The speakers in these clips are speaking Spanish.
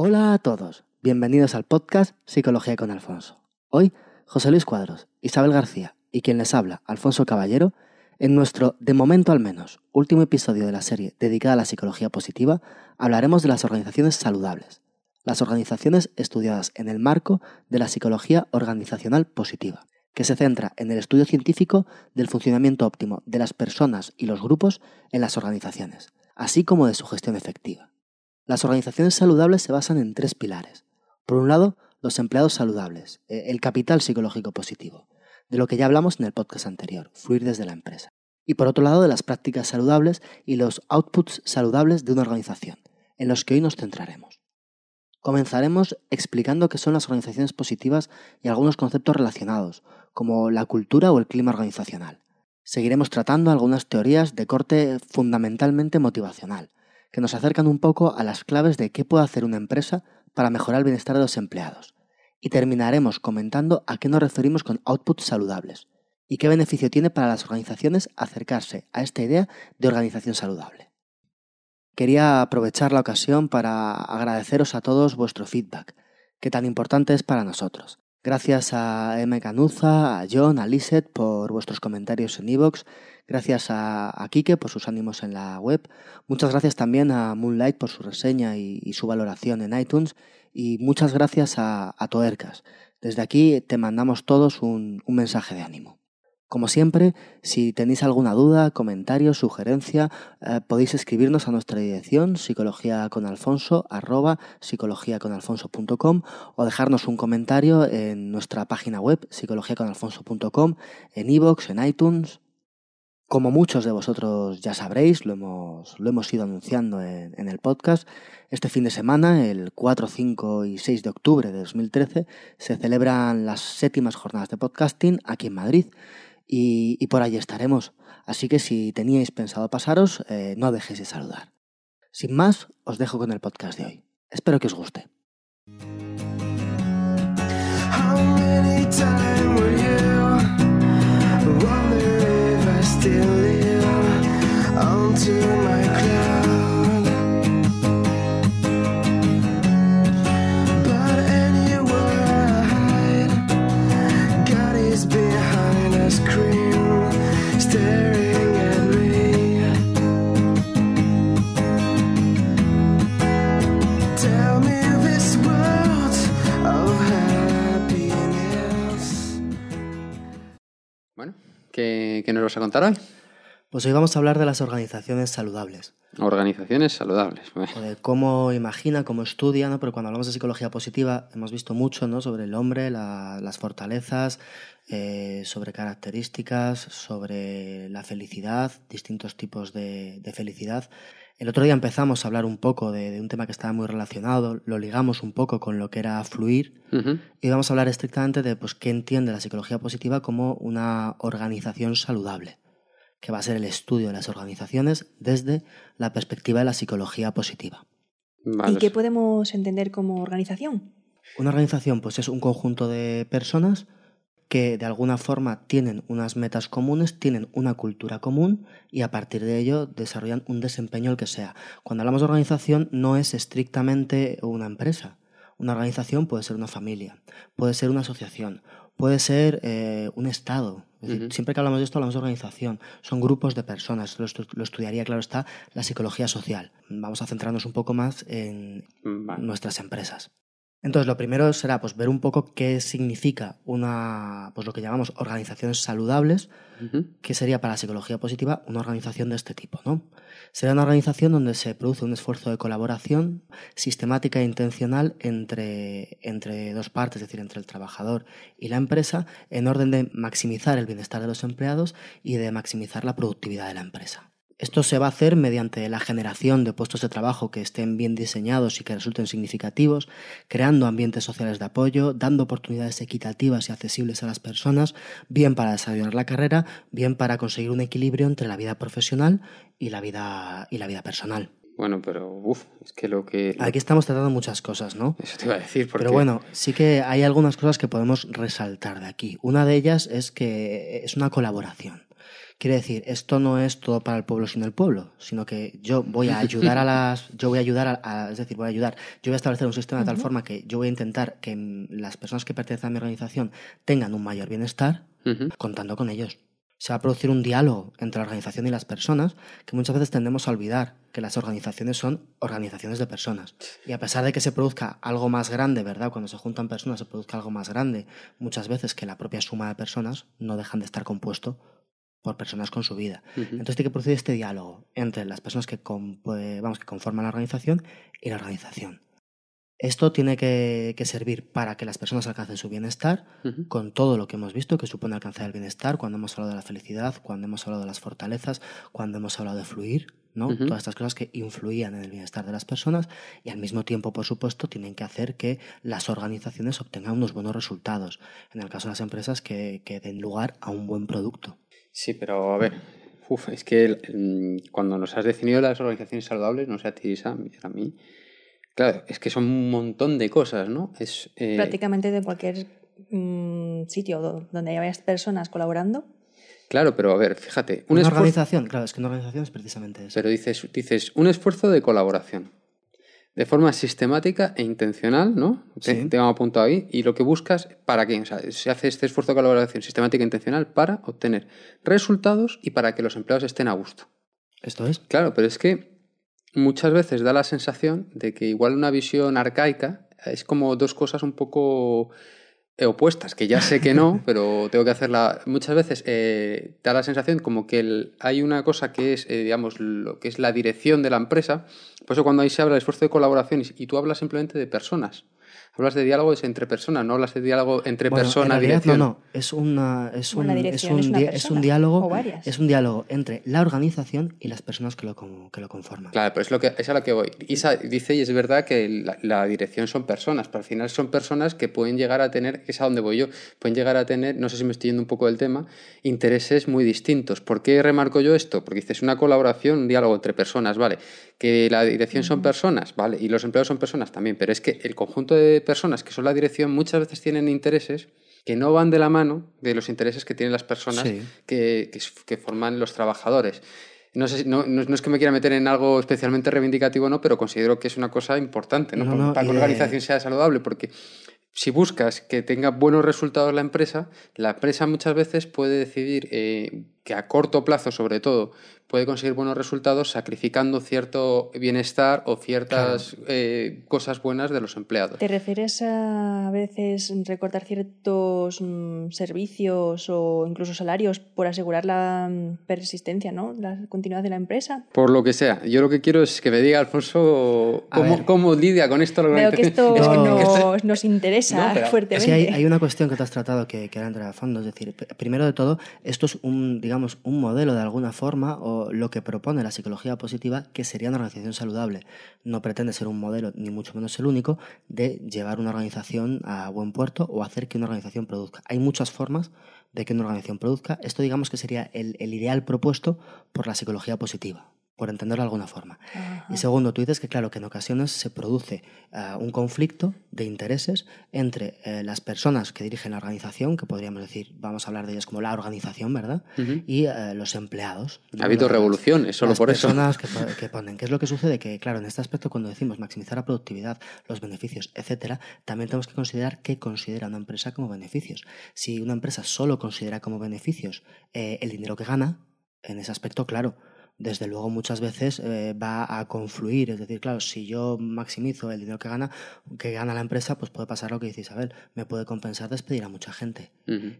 Hola a todos, bienvenidos al podcast Psicología con Alfonso. Hoy, José Luis Cuadros, Isabel García y quien les habla, Alfonso Caballero, en nuestro, de momento al menos, último episodio de la serie dedicada a la psicología positiva, hablaremos de las organizaciones saludables, las organizaciones estudiadas en el marco de la psicología organizacional positiva, que se centra en el estudio científico del funcionamiento óptimo de las personas y los grupos en las organizaciones, así como de su gestión efectiva. Las organizaciones saludables se basan en tres pilares. Por un lado, los empleados saludables, eh, el capital psicológico positivo, de lo que ya hablamos en el podcast anterior, fluir desde la empresa. Y por otro lado, de las prácticas saludables y los outputs saludables de una organización, en los que hoy nos centraremos. Comenzaremos explicando qué son las organizaciones positivas y algunos conceptos relacionados, como la cultura o el clima organizacional. Seguiremos tratando algunas teorías de corte fundamentalmente motivacional, que nos acercan un poco a las claves de qué puede hacer una empresa para mejorar el bienestar de los empleados. Y terminaremos comentando a qué nos referimos con outputs saludables y qué beneficio tiene para las organizaciones acercarse a esta idea de organización saludable. Quería aprovechar la ocasión para agradeceros a todos vuestro feedback, que tan importante es para nosotros. Gracias a M. Canuza, a John, a Liset por vuestros comentarios en iVoox Gracias a, a Kike por sus ánimos en la web. Muchas gracias también a Moonlight por su reseña y, su valoración en iTunes. Y muchas gracias a, Toercas. Desde aquí te mandamos todos un, mensaje de ánimo. Como siempre, si tenéis alguna duda, comentario, sugerencia, eh, podéis escribirnos a nuestra dirección psicologiaconalfonso arroba o dejarnos un comentario en nuestra página web psicologiaconalfonso.com, en iVoox, en iTunes, como muchos de vosotros ya sabréis, lo hemos, lo hemos ido anunciando en, en, el podcast, este fin de semana, el 4, 5 y 6 de octubre de 2013, se celebran las séptimas jornadas de podcasting aquí en Madrid y, y por allí estaremos. Así que si teníais pensado pasaros, eh, no dejéis de saludar. Sin más, os dejo con el podcast de hoy. Espero que os guste. Nos vas a contar hoy? Pues hoy vamos a hablar de las organizaciones saludables. Organizaciones saludables. O de cómo imagina, cómo estudia, ¿no? Pero cuando hablamos de psicología positiva hemos visto mucho, ¿no? Sobre el hombre, la, las fortalezas, eh, sobre características, sobre la felicidad, distintos tipos de, de, felicidad. El otro día empezamos a hablar un poco de, de, un tema que estaba muy relacionado, lo ligamos un poco con lo que era fluir uh -huh. y vamos a hablar estrictamente de pues, qué entiende la psicología positiva como una organización saludable que va a ser el estudio de las organizaciones desde la perspectiva de la psicología positiva. Vale. ¿Y qué podemos entender como organización? Una organización pues es un conjunto de personas que de alguna forma tienen unas metas comunes, tienen una cultura común y a partir de ello desarrollan un desempeño el que sea. Cuando hablamos de organización no es estrictamente una empresa. Una organización puede ser una familia, puede ser una asociación, puede ser eh, un Estado. Es decir, uh -huh. Siempre que hablamos de esto hablamos de organización. Son grupos de personas. Lo, estu lo, estudiaría, claro está, la psicología social. Vamos a centrarnos un poco más en vale. nuestras empresas. Entonces, lo primero será pues, ver un poco qué significa una, pues, lo que llamamos organizaciones saludables, uh -huh. que sería para la psicología positiva una organización de este tipo. ¿no? Será una organización donde se produce un esfuerzo de colaboración sistemática e intencional entre, entre dos partes, es decir, entre el trabajador y la empresa, en orden de maximizar el bienestar de los empleados y de maximizar la productividad de la empresa. Esto se va a hacer mediante la generación de puestos de trabajo que estén bien diseñados y que resulten significativos, creando ambientes sociales de apoyo, dando oportunidades equitativas y accesibles a las personas, bien para desarrollar la carrera, bien para conseguir un equilibrio entre la vida profesional y la vida, y la vida personal. Bueno, pero uff, es que lo que... Aquí estamos tratando muchas cosas, ¿no? Eso te iba a decir. Porque... Pero bueno, sí que hay algunas cosas que podemos resaltar de aquí. Una de ellas es que es una colaboración Quiere decir, esto no es todo para el pueblo sin el pueblo, sino que yo voy a ayudar a las, yo voy a ayudar a, a- es decir, voy a ayudar, yo voy a establecer un sistema de tal forma que yo voy a intentar que las personas que pertenecen a mi organización tengan un mayor bienestar, contando con ellos. Se va a producir un diálogo entre la organización y las personas que muchas veces tendemos a olvidar que las organizaciones son organizaciones de personas. Y a pesar de que se produzca algo más grande, ¿verdad? Cuando se juntan personas se produzca algo más grande, muchas veces que la propia suma de personas no dejan de estar compuesto por personas con su vida. Entonces tiene que producir este diálogo entre las personas que, pues, vamos, que conforman la organización y la organización. Esto tiene que, que servir para que las personas alcancen su bienestar, con todo lo que hemos visto que supone alcanzar el bienestar, cuando hemos hablado de la felicidad, cuando hemos hablado de las fortalezas, cuando hemos hablado de fluir, ¿no? Todas estas cosas que influían en el bienestar de las personas y al mismo tiempo, por supuesto, tienen que hacer que las organizaciones obtengan unos buenos resultados. En el caso de las empresas, que, que den lugar a un buen producto. Sí, pero a ver, uf, es que el- cuando nos has definido las organizaciones saludables, no sé a ti, Sam, y a mí, claro, es que son un montón de cosas, ¿no? Es, eh, Prácticamente de cualquier mm, sitio do- donde haya varias personas colaborando. Claro, pero a ver, fíjate, un Una esfuerzo, organización, claro, es que una organización es precisamente eso. pero dices, dices, un esfuerzo de colaboración, de forma sistemática e intencional, ¿no? Te- Sí. Tengo apuntado ahí, y lo que buscas, ¿para qué? O sea, se hace este esfuerzo de colaboración sistemática e intencional para obtener resultados y para que los empleados estén a gusto. Esto es. Claro, pero es que muchas veces da la sensación de que igual una visión arcaica es como dos cosas un poco opuestas, que ya sé que no, pero tengo que hacerla. Muchas veces eh, da la sensación como que el- hay una cosa que es, eh, digamos, lo que es la dirección de la empresa. Por eso cuando ahí se habla de esfuerzo de colaboración y, y tú hablas simplemente de personas. Hablas de diálogos entre personas, no hablas de diálogo entre Bueno, persona, en dirección. No, no, es, una, es, un, Bueno, la es, dirección un, es una un diálogo. Es un diálogo entre la organización y las personas que lo, con- que lo conforman. Claro, pero es, lo que, es a lo que voy. Isa dice, y es verdad, que la, la dirección son personas, pero al final son personas que pueden llegar a tener, que es a donde voy yo, pueden llegar a tener, no sé si me estoy yendo un poco del tema, intereses muy distintos. ¿Por qué remarco yo esto? Porque dices una colaboración, un diálogo entre personas, ¿vale? Que la dirección son personas, ¿vale? Y los empleados son personas también, pero es que el conjunto de personas que son la dirección muchas veces tienen intereses que no van de la mano de los intereses que tienen las personas Sí. que, que, que forman los trabajadores. No, sé, si- no, no, es que me quiera meter en algo especialmente reivindicativo, no, pero considero que es una cosa importante ¿no? Para que una de- organización sea saludable, porque si buscas que tenga buenos resultados la empresa, la empresa muchas veces puede decidir eh, que a corto plazo, sobre todo, puede conseguir buenos resultados sacrificando cierto bienestar o ciertas eh, cosas buenas de los empleados. ¿Te refieres a, a veces recortar ciertos mm, servicios o incluso salarios por asegurar la mm, persistencia, ¿no? La continuidad de la empresa. Por lo que sea, yo lo que quiero es que me diga, Alfonso, cómo, lidia con esto la Veo que esto Es que- es que- nos, nos interesa No, pero- fuertemente. Hay, hay una cuestión que te has tratado que, que era entrar a fondo. Es decir, pr- primero de todo, esto es un, digamos, un modelo de alguna forma o lo que propone la psicología positiva que sería una organización saludable. No pretende ser un modelo, ni mucho menos el único, de llevar una organización a buen puerto o hacer que una organización produzca. Hay muchas formas de que una organización produzca. Esto digamos que sería el, ideal propuesto por la psicología positiva, por entenderlo de alguna forma. Ajá. Y segundo, tú dices que, claro, que en ocasiones se produce eh, un conflicto de intereses entre eh, las personas que dirigen la organización, que podríamos decir, vamos a hablar de ellas como la organización, ¿verdad? Y eh, los empleados. Ha habido revoluciones, solo las por eso. personas que, po- que ponen. ¿Qué es lo que sucede? Que, claro, en este aspecto, cuando decimos maximizar la productividad, los beneficios, etcétera, también tenemos que considerar qué considera una empresa como beneficios. Si una empresa solo considera como beneficios eh, el dinero que gana, en ese aspecto, claro, desde luego muchas veces eh, va a confluir. Es decir, claro, si yo maximizo el dinero que gana, que gana la empresa, pues puede pasar lo que dice Isabel, me puede compensar despedir a mucha gente.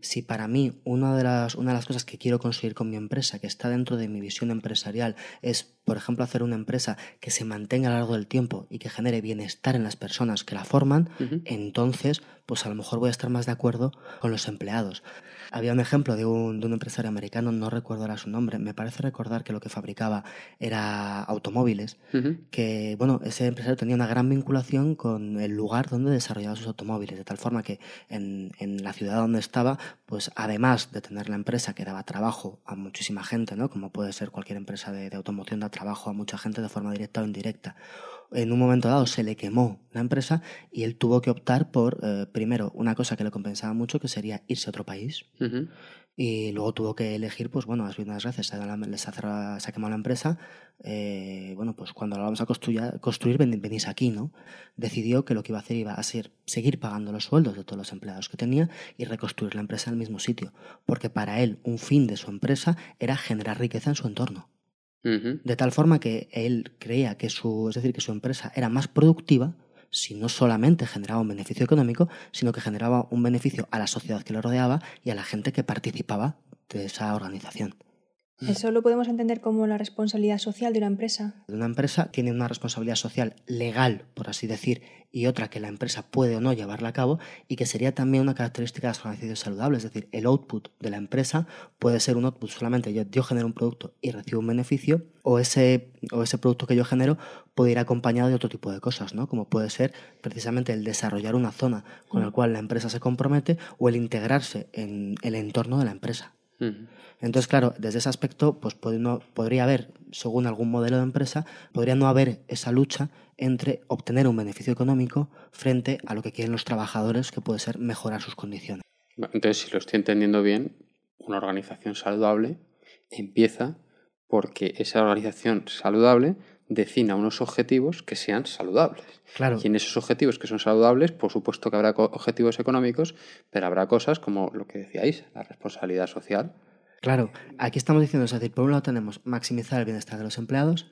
Si para mí una de, las, una de las cosas que quiero conseguir con mi empresa, que está dentro de mi visión empresarial, es, por ejemplo, hacer una empresa que se mantenga a lo largo del tiempo y que genere bienestar en las personas que la forman, entonces, pues a lo mejor voy a estar más de acuerdo con los empleados. Había un ejemplo de un, de un empresario americano, no recuerdo ahora su nombre, me parece recordar que lo que fabricaba era automóviles, que bueno, ese empresario tenía una gran vinculación con el lugar donde desarrollaba sus automóviles, de tal forma que en, en la ciudad donde estaba, pues además de tener la empresa que daba trabajo a muchísima gente, ¿no? Como puede ser cualquier empresa de, de automoción, da trabajo a mucha gente de forma directa o indirecta. En un momento dado se le quemó la empresa y él tuvo que optar por, eh, primero, una cosa que le compensaba mucho, que sería irse a otro país, y luego tuvo que elegir, pues bueno, las unas gracias, se ha, se ha quemado la empresa, eh, bueno, pues cuando la vamos a construir, construir venís aquí, ¿no? Decidió que lo que iba a hacer iba a ser seguir pagando los sueldos de todos los empleados que tenía y reconstruir la empresa en el mismo sitio, porque para él un fin de su empresa era generar riqueza en su entorno. De tal forma que él creía que su, es decir, que su empresa era más productiva si no solamente generaba un beneficio económico, sino que generaba un beneficio a la sociedad que lo rodeaba y a la gente que participaba de esa organización. ¿Eso lo podemos entender como la responsabilidad social de una empresa? Una empresa tiene una responsabilidad social legal, por así decir, y otra que la empresa puede o no llevarla a cabo y que sería también una característica de las organizaciones saludables. Es decir, el output de la empresa puede ser un output solamente yo, yo genero un producto y recibo un beneficio o ese, o ese producto que yo genero puede ir acompañado de otro tipo de cosas, ¿no? como puede ser precisamente el desarrollar una zona con la cual la empresa se compromete o el integrarse en el entorno de la empresa. Entonces, claro, desde ese aspecto, pues podría haber, según algún modelo de empresa, podría no haber esa lucha entre obtener un beneficio económico frente a lo que quieren los trabajadores, que puede ser mejorar sus condiciones. Entonces, si lo estoy entendiendo bien, una organización saludable empieza porque esa organización saludable defina unos objetivos que sean saludables. Claro. Y en esos objetivos que son saludables, por supuesto que habrá objetivos económicos, pero habrá cosas como lo que decíais, la responsabilidad social. Claro, aquí estamos diciendo, es decir, por un lado tenemos maximizar el bienestar de los empleados,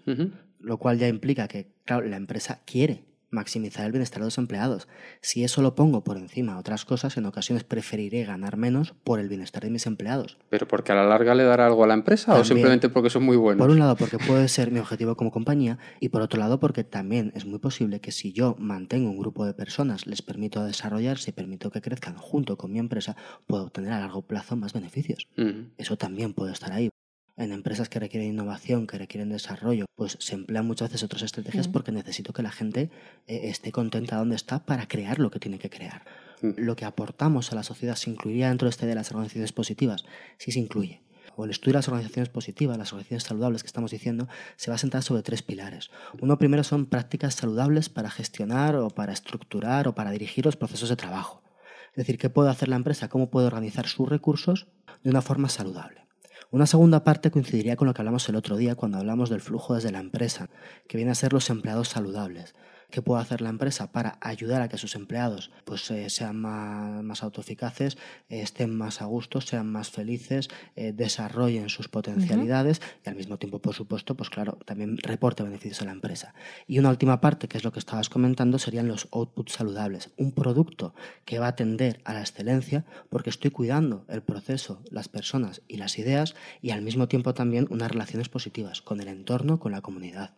lo cual ya implica que, claro, la empresa quiere maximizar el bienestar de los empleados. Si eso lo pongo por encima de otras cosas, en ocasiones preferiré ganar menos por el bienestar de mis empleados. ¿Pero porque a la larga le dará algo a la empresa o simplemente porque son muy buenos? Por un lado, porque puede ser mi objetivo como compañía y por otro lado, porque también es muy posible que si yo mantengo un grupo de personas, les permito desarrollarse y permito que crezcan junto con mi empresa, puedo obtener a largo plazo más beneficios. Eso también puede estar ahí en empresas que requieren innovación, que requieren desarrollo, pues se emplean muchas veces otras estrategias porque necesito que la gente eh, esté contenta donde está para crear lo que tiene que crear. Lo que aportamos a la sociedad se incluiría dentro de este de las organizaciones positivas, sí se incluye. O el estudio de las organizaciones positivas, las organizaciones saludables que estamos diciendo, se va a sentar sobre tres pilares. Uno primero son prácticas saludables para gestionar o para estructurar o para dirigir los procesos de trabajo. Es decir, ¿qué puede hacer la empresa? ¿Cómo puede organizar sus recursos de una forma saludable? Una segunda parte coincidiría con lo que hablamos el otro día cuando hablamos del flujo desde la empresa, que viene a ser los empleados saludables. ¿Qué puede hacer la empresa para ayudar a que sus empleados pues, eh, sean más, autoeficaces, eh, estén más a gusto, sean más felices, eh, desarrollen sus potencialidades y al mismo tiempo, por supuesto, pues claro, también reporte beneficios a la empresa? Y una última parte, que es lo que estabas comentando, serían los outputs saludables. Un producto que va a tender a la excelencia porque estoy cuidando el proceso, las personas y las ideas y al mismo tiempo también unas relaciones positivas con el entorno, con la comunidad.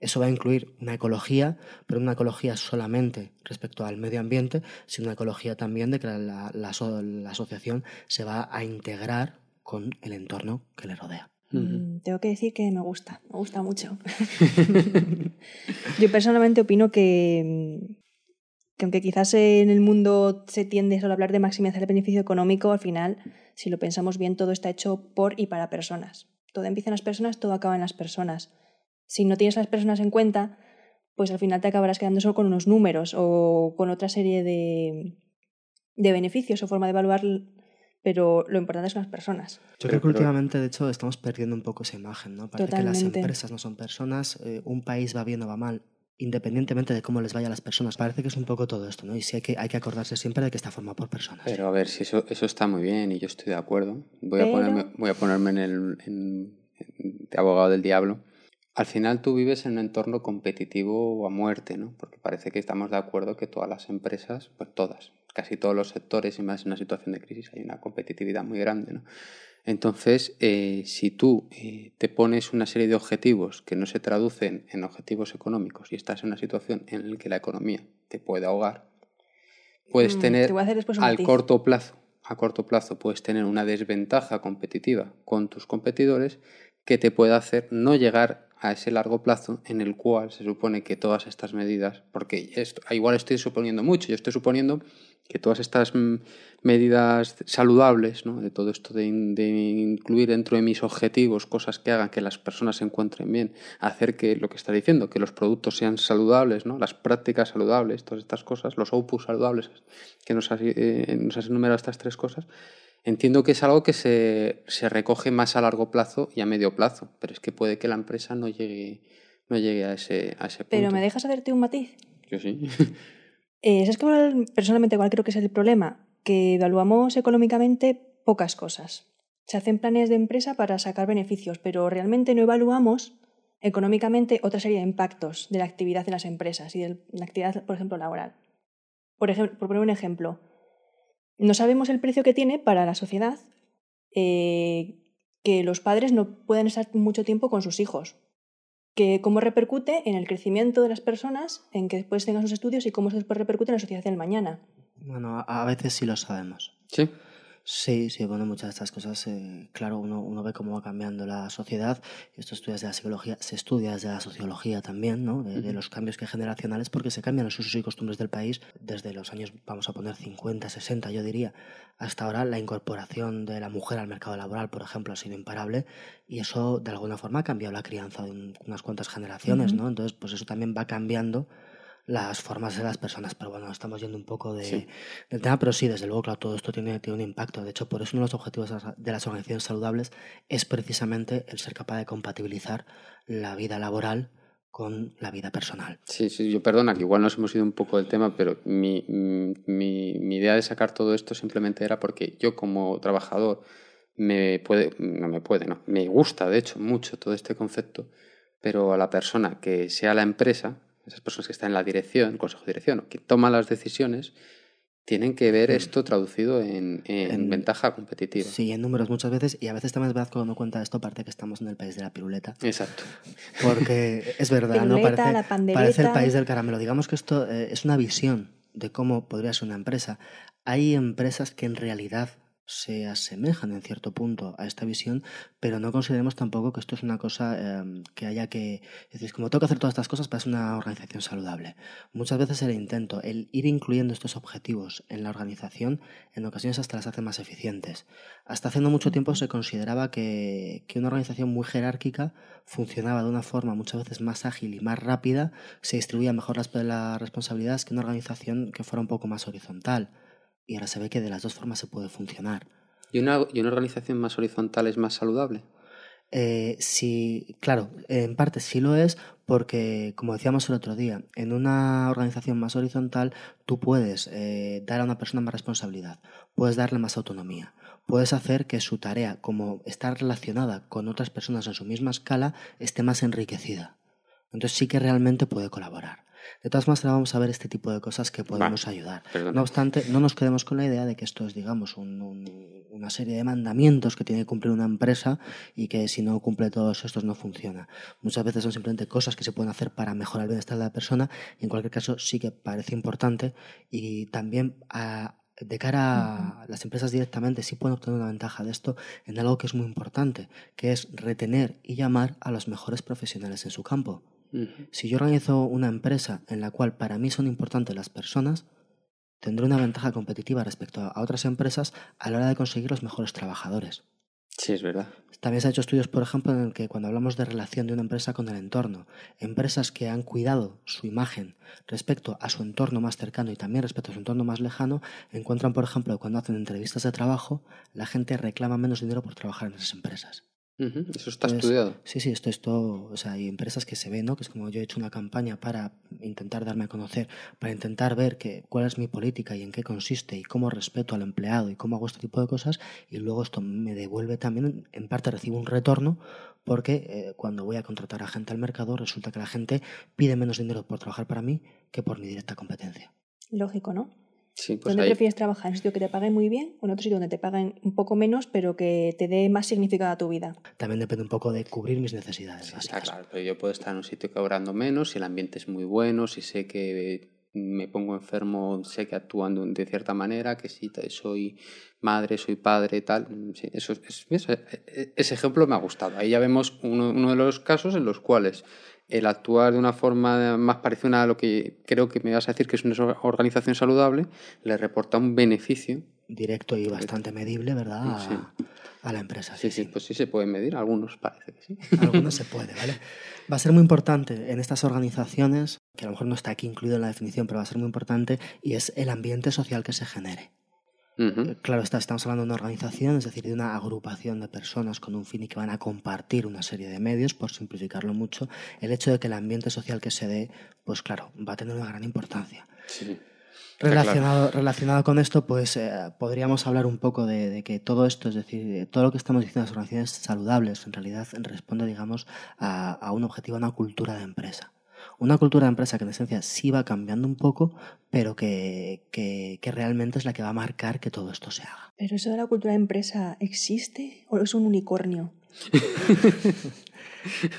Eso va a incluir una ecología, pero una ecología solamente respecto al medio ambiente, sino una ecología también de que la, asociación se va a integrar con el entorno que le rodea. Mm, tengo que decir que me gusta, me gusta mucho. Yo personalmente opino que, que aunque quizás en el mundo se tiende solo a hablar de maximizar el beneficio económico, al final, si lo pensamos bien, todo está hecho por y para personas. Todo empieza en las personas, todo acaba en las personas si no tienes a las personas en cuenta, pues al final te acabarás quedando solo con unos números o con otra serie de, de beneficios o forma de evaluar, pero lo importante son las personas. Yo creo que últimamente, de hecho, estamos perdiendo un poco esa imagen, ¿no? Parece que las empresas no son personas, eh, un país va bien o va mal, independientemente de cómo les vaya a las personas. Parece que es un poco todo esto, ¿no? Y sí hay que, hay que acordarse siempre de que está formado por personas. Pero a ver, si eso, eso está muy bien y yo estoy de acuerdo. Voy, a, ponerme, voy a ponerme en el en, de abogado del diablo al final tú vives en un entorno competitivo a muerte, ¿no? Porque parece que estamos de acuerdo que todas las empresas, pues todas, casi todos los sectores y más en una situación de crisis hay una competitividad muy grande, ¿no? Entonces, eh, si tú eh, te pones una serie de objetivos que no se traducen en objetivos económicos y estás en una situación en la que la economía te puede ahogar, puedes mm, tener al corto plazo, a corto plazo puedes tener una desventaja competitiva con tus competidores que te puede hacer no llegar a ese largo plazo en el cual se supone que todas estas medidas, porque esto, igual estoy suponiendo mucho, yo estoy suponiendo que todas estas mm, medidas saludables, ¿no? de todo esto de, incluir dentro de mis objetivos cosas que hagan que las personas se encuentren bien, hacer que lo que está diciendo, que los productos sean saludables, ¿no? las prácticas saludables, todas estas cosas, los outputs saludables, que nos has, eh, nos has enumerado estas tres cosas, Entiendo que es algo que se, se, recoge más a largo plazo y a medio plazo, pero es que puede que la empresa no llegue, no llegue a, ese, a ese punto. Pero me dejas hacerte un matiz. Yo sí. Eh, ¿Sabes que personalmente cuál creo que es el problema? Que evaluamos económicamente pocas cosas. Se hacen planes de empresa para sacar beneficios, pero realmente no evaluamos económicamente otra serie de impactos de la actividad en las empresas y de la actividad, por ejemplo, laboral. Por, ejemplo, por poner un ejemplo, no sabemos el precio que tiene para la sociedad eh, que los padres no pueden estar mucho tiempo con sus hijos, que cómo repercute en el crecimiento de las personas, en que después tengan sus estudios y cómo después repercute en la sociedad del mañana. Bueno, a veces sí lo sabemos. Sí. Sí, sí, bueno, muchas de estas cosas, eh, claro, uno, uno, ve cómo va cambiando la sociedad. Esto estudias de la psicología, se estudia desde la sociología también, ¿no? De, los cambios que generacionales, porque se cambian los usos y costumbres del país desde los años, vamos a poner 50, 60, yo diría, hasta ahora. La incorporación de la mujer al mercado laboral, por ejemplo, ha sido imparable y eso de alguna forma ha cambiado la crianza de unas cuantas generaciones, ¿no? Entonces, pues eso también va cambiando las formas de las personas. Pero bueno, estamos yendo un poco de, del tema, pero sí, desde luego, claro, todo esto tiene, tiene un impacto. De hecho, por eso uno de los objetivos de las organizaciones saludables es precisamente el ser capaz de compatibilizar la vida laboral con la vida personal. Sí, sí, yo perdona que igual nos hemos ido un poco del tema, pero mi, mi, mi idea de sacar todo esto simplemente era porque yo como trabajador me puede, no me puede, no, me gusta de hecho mucho todo este concepto, pero a la persona que sea la empresa, esas personas que están en la dirección, el consejo de dirección, que toman las decisiones, tienen que ver esto traducido en, ventaja competitiva. Sí, en números muchas veces, y a veces también es verdad cuando uno cuenta esto, parte que estamos en el país de la piruleta. Exacto. Porque es verdad, ¿no? Parece, parece, el país del caramelo. Digamos que esto eh, es una visión de cómo podría ser una empresa. Hay empresas que en realidad se asemejan en cierto punto a esta visión, pero no consideremos tampoco que esto es una cosa em, que haya que decir, como tengo que hacer todas estas cosas para ser una organización saludable. Muchas veces el intento, el ir incluyendo estos objetivos en la organización, en ocasiones hasta las hace más eficientes. Hasta hace no mucho tiempo se consideraba que, que una organización muy jerárquica funcionaba de una forma muchas veces más ágil y más rápida, se distribuía mejor las, las responsabilidades que una organización que fuera un poco más horizontal y ahora se ve que de las dos formas se puede funcionar. ¿Y una, y una organización más horizontal es más saludable? Eh, sí, claro, en parte sí lo es porque, como decíamos el otro día, en una organización más horizontal tú puedes eh, dar a una persona más responsabilidad, puedes darle más autonomía, puedes hacer que su tarea, como está relacionada con otras personas en su misma escala, esté más enriquecida. Entonces sí que realmente puede colaborar. De todas maneras, vamos a ver este tipo de cosas que podemos ayudar. No obstante, no nos quedemos con la idea de que esto es, digamos, una serie de mandamientos que tiene que cumplir una empresa y que si no cumple todos estos no funciona. Muchas veces son simplemente cosas que se pueden hacer para mejorar el bienestar de la persona y en cualquier caso sí que parece importante y también de cara a las empresas directamente sí pueden obtener una ventaja de esto en algo que es muy importante, que es retener y llamar a los mejores profesionales en su campo. Si yo organizo una empresa en la cual para mí son importantes las personas, tendré una ventaja competitiva respecto a otras empresas a la hora de conseguir los mejores trabajadores. Sí, es verdad. También se han hecho estudios, por ejemplo, en el que cuando hablamos de relación de una empresa con el entorno, empresas que han cuidado su imagen respecto a su entorno más cercano y también respecto a su entorno más lejano, encuentran, por ejemplo, cuando hacen entrevistas de trabajo, la gente reclama menos dinero por trabajar en esas empresas. Eso está estudiado. Sí, sí, esto, esto, o sea, hay empresas que se ven, ¿no? Que es como yo he hecho una campaña para intentar darme a conocer, para intentar ver que, cuál es mi política y en qué consiste y cómo respeto al empleado y cómo hago este tipo de cosas y luego esto me devuelve también, en parte recibo un retorno porque eh, cuando voy a contratar a gente al mercado resulta que la gente pide menos dinero por trabajar para mí que por mi directa competencia. Lógico, ¿no? Pues ¿Dónde prefieres trabajar? ¿En un sitio que te paguen muy bien o en otro sitio donde te paguen un poco menos, pero que te dé más significado a tu vida? También depende un poco de cubrir mis necesidades. está claro, pero yo puedo estar en un sitio cobrando menos si el ambiente es muy bueno, si sé que me pongo enfermo, sé que actuando de cierta manera, que si soy madre, soy padre, tal. eso, ese ejemplo me ha gustado. Ahí ya vemos uno, uno de los casos en los cuales el actuar de una forma más parecida a lo que creo que me vas a decir que es una organización saludable, le reporta un beneficio. Directo y bastante medible, ¿verdad? A, la empresa. Sí, sí, pues sí se puede medir, algunos parece que sí. Algunos se puede, ¿vale? Va a ser muy importante en estas organizaciones, que a lo mejor no está aquí incluido en la definición, pero va a ser muy importante, y es el ambiente social que se genere. Ujú. Claro, está, estamos hablando de una organización, es decir, de una agrupación de personas con un fin y que van a compartir una serie de medios, por simplificarlo mucho. El hecho de que el ambiente social que se dé, pues claro, va a tener una gran importancia. Sí. Claro. Relacionado, relacionado con esto, pues eh, podríamos hablar un poco de, de que todo esto, es decir, de todo lo que estamos diciendo las organizaciones saludables, en realidad responde, digamos, a, a un objetivo, a una cultura de empresa. Una cultura de empresa que en esencia sí va cambiando un poco, pero que, que, que realmente es la que va a marcar que todo esto se haga. ¿Pero eso de la cultura de empresa existe o es un unicornio?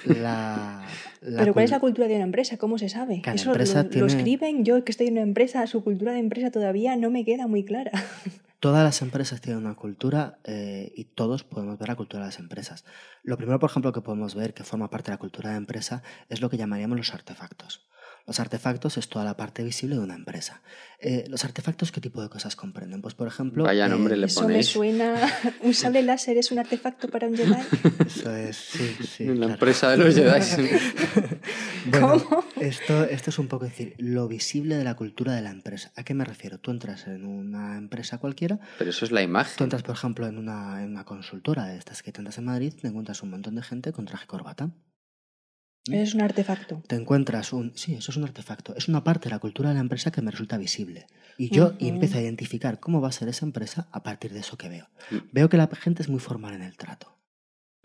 La, la ¿Pero cuál es la cultura de una empresa? ¿Cómo se sabe? Cada Eso lo, escriben. Yo que estoy en una empresa, su cultura de empresa todavía no me queda muy clara. Todas las empresas tienen una cultura eh, y todos podemos ver la cultura de las empresas. Lo primero, por ejemplo, que podemos ver que forma parte de la cultura de empresa es lo que llamaríamos los artefactos. Los artefactos es toda la parte visible de una empresa. Eh, ¿Los artefactos qué tipo de cosas comprenden? Pues, por ejemplo... Vaya eh, le Eso me suena. ¿Un sable láser es un artefacto para un Jedi? Eso es, sí, sí. En la claro. empresa de los Jedi. Bueno, ¿Cómo? Esto, esto es un poco decir, lo visible de la cultura de la empresa. ¿A qué me refiero? Tú entras en una empresa cualquiera, Pero eso es la tú imagen. entras, por ejemplo, en una, en una consultora de estas que tentas en Madrid, te encuentras un montón de gente con traje y corbata. Es un artefacto. Te encuentras un... Sí, eso es un artefacto. Es una parte de la cultura de la empresa que me resulta visible. Y yo empiezo a identificar cómo va a ser esa empresa a partir de eso que veo. Mm. Veo que la gente es muy formal en el trato.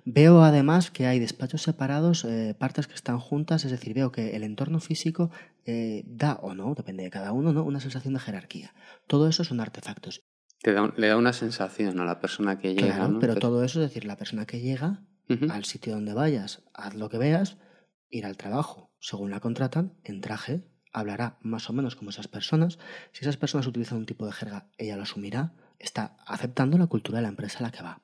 Veo además que hay despachos separados, eh, partes que están juntas, es decir, veo que el entorno físico eh, da o no, depende de cada uno, ¿no? una sensación de jerarquía. Todo eso son artefactos. Te da un- le da una sensación a la persona que llega. Claro, ¿no? pero todo eso, es decir, la persona que llega al sitio donde vayas, haz lo que veas, ir al trabajo. Según la contratan, en traje, hablará más o menos como esas personas. Si esas personas utilizan un tipo de jerga, ella lo asumirá. Está aceptando la cultura de la empresa a la que va.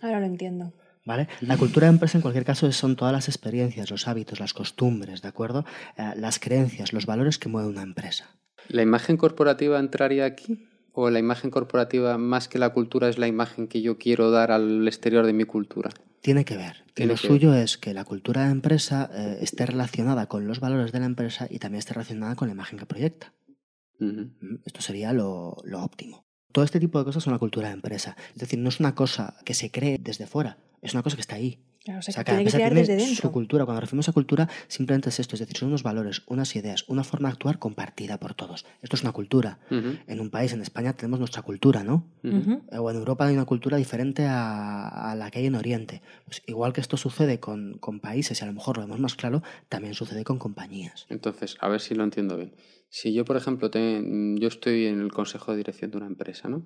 Ahora lo entiendo. ¿Vale? La cultura de empresa, en cualquier caso, son todas las experiencias, los hábitos, las costumbres, ¿de acuerdo? Eh, las creencias, los valores que mueve una empresa. ¿La imagen corporativa entraría aquí? ¿O la imagen corporativa, más que la cultura, es la imagen que yo quiero dar al exterior de mi cultura? Tiene que ver. Tiene lo que suyo es que la cultura de empresa eh, esté relacionada con los valores de la empresa y también esté relacionada con la imagen que proyecta. Mm, Esto sería lo, lo óptimo. Todo este tipo de cosas son la cultura de empresa. Es decir, no es una cosa que se cree desde fuera, es una cosa que está ahí. Claro, o sea, O sea, que cada tiene que empresa crear tiene desde su dentro. cultura. Cuando referimos a cultura, simplemente es esto, es decir, son unos valores, unas ideas, una forma de actuar compartida por todos. Esto es una cultura. Ujú. En un país, en España, tenemos nuestra cultura, ¿no? Eh, O en Europa hay una cultura diferente a, a la que hay en Oriente. Pues igual que esto sucede con, con países, y a lo mejor lo vemos más claro, también sucede con compañías. Entonces, a ver si lo entiendo bien. Si yo, por ejemplo, te- yo estoy en el consejo de dirección de una empresa, ¿no?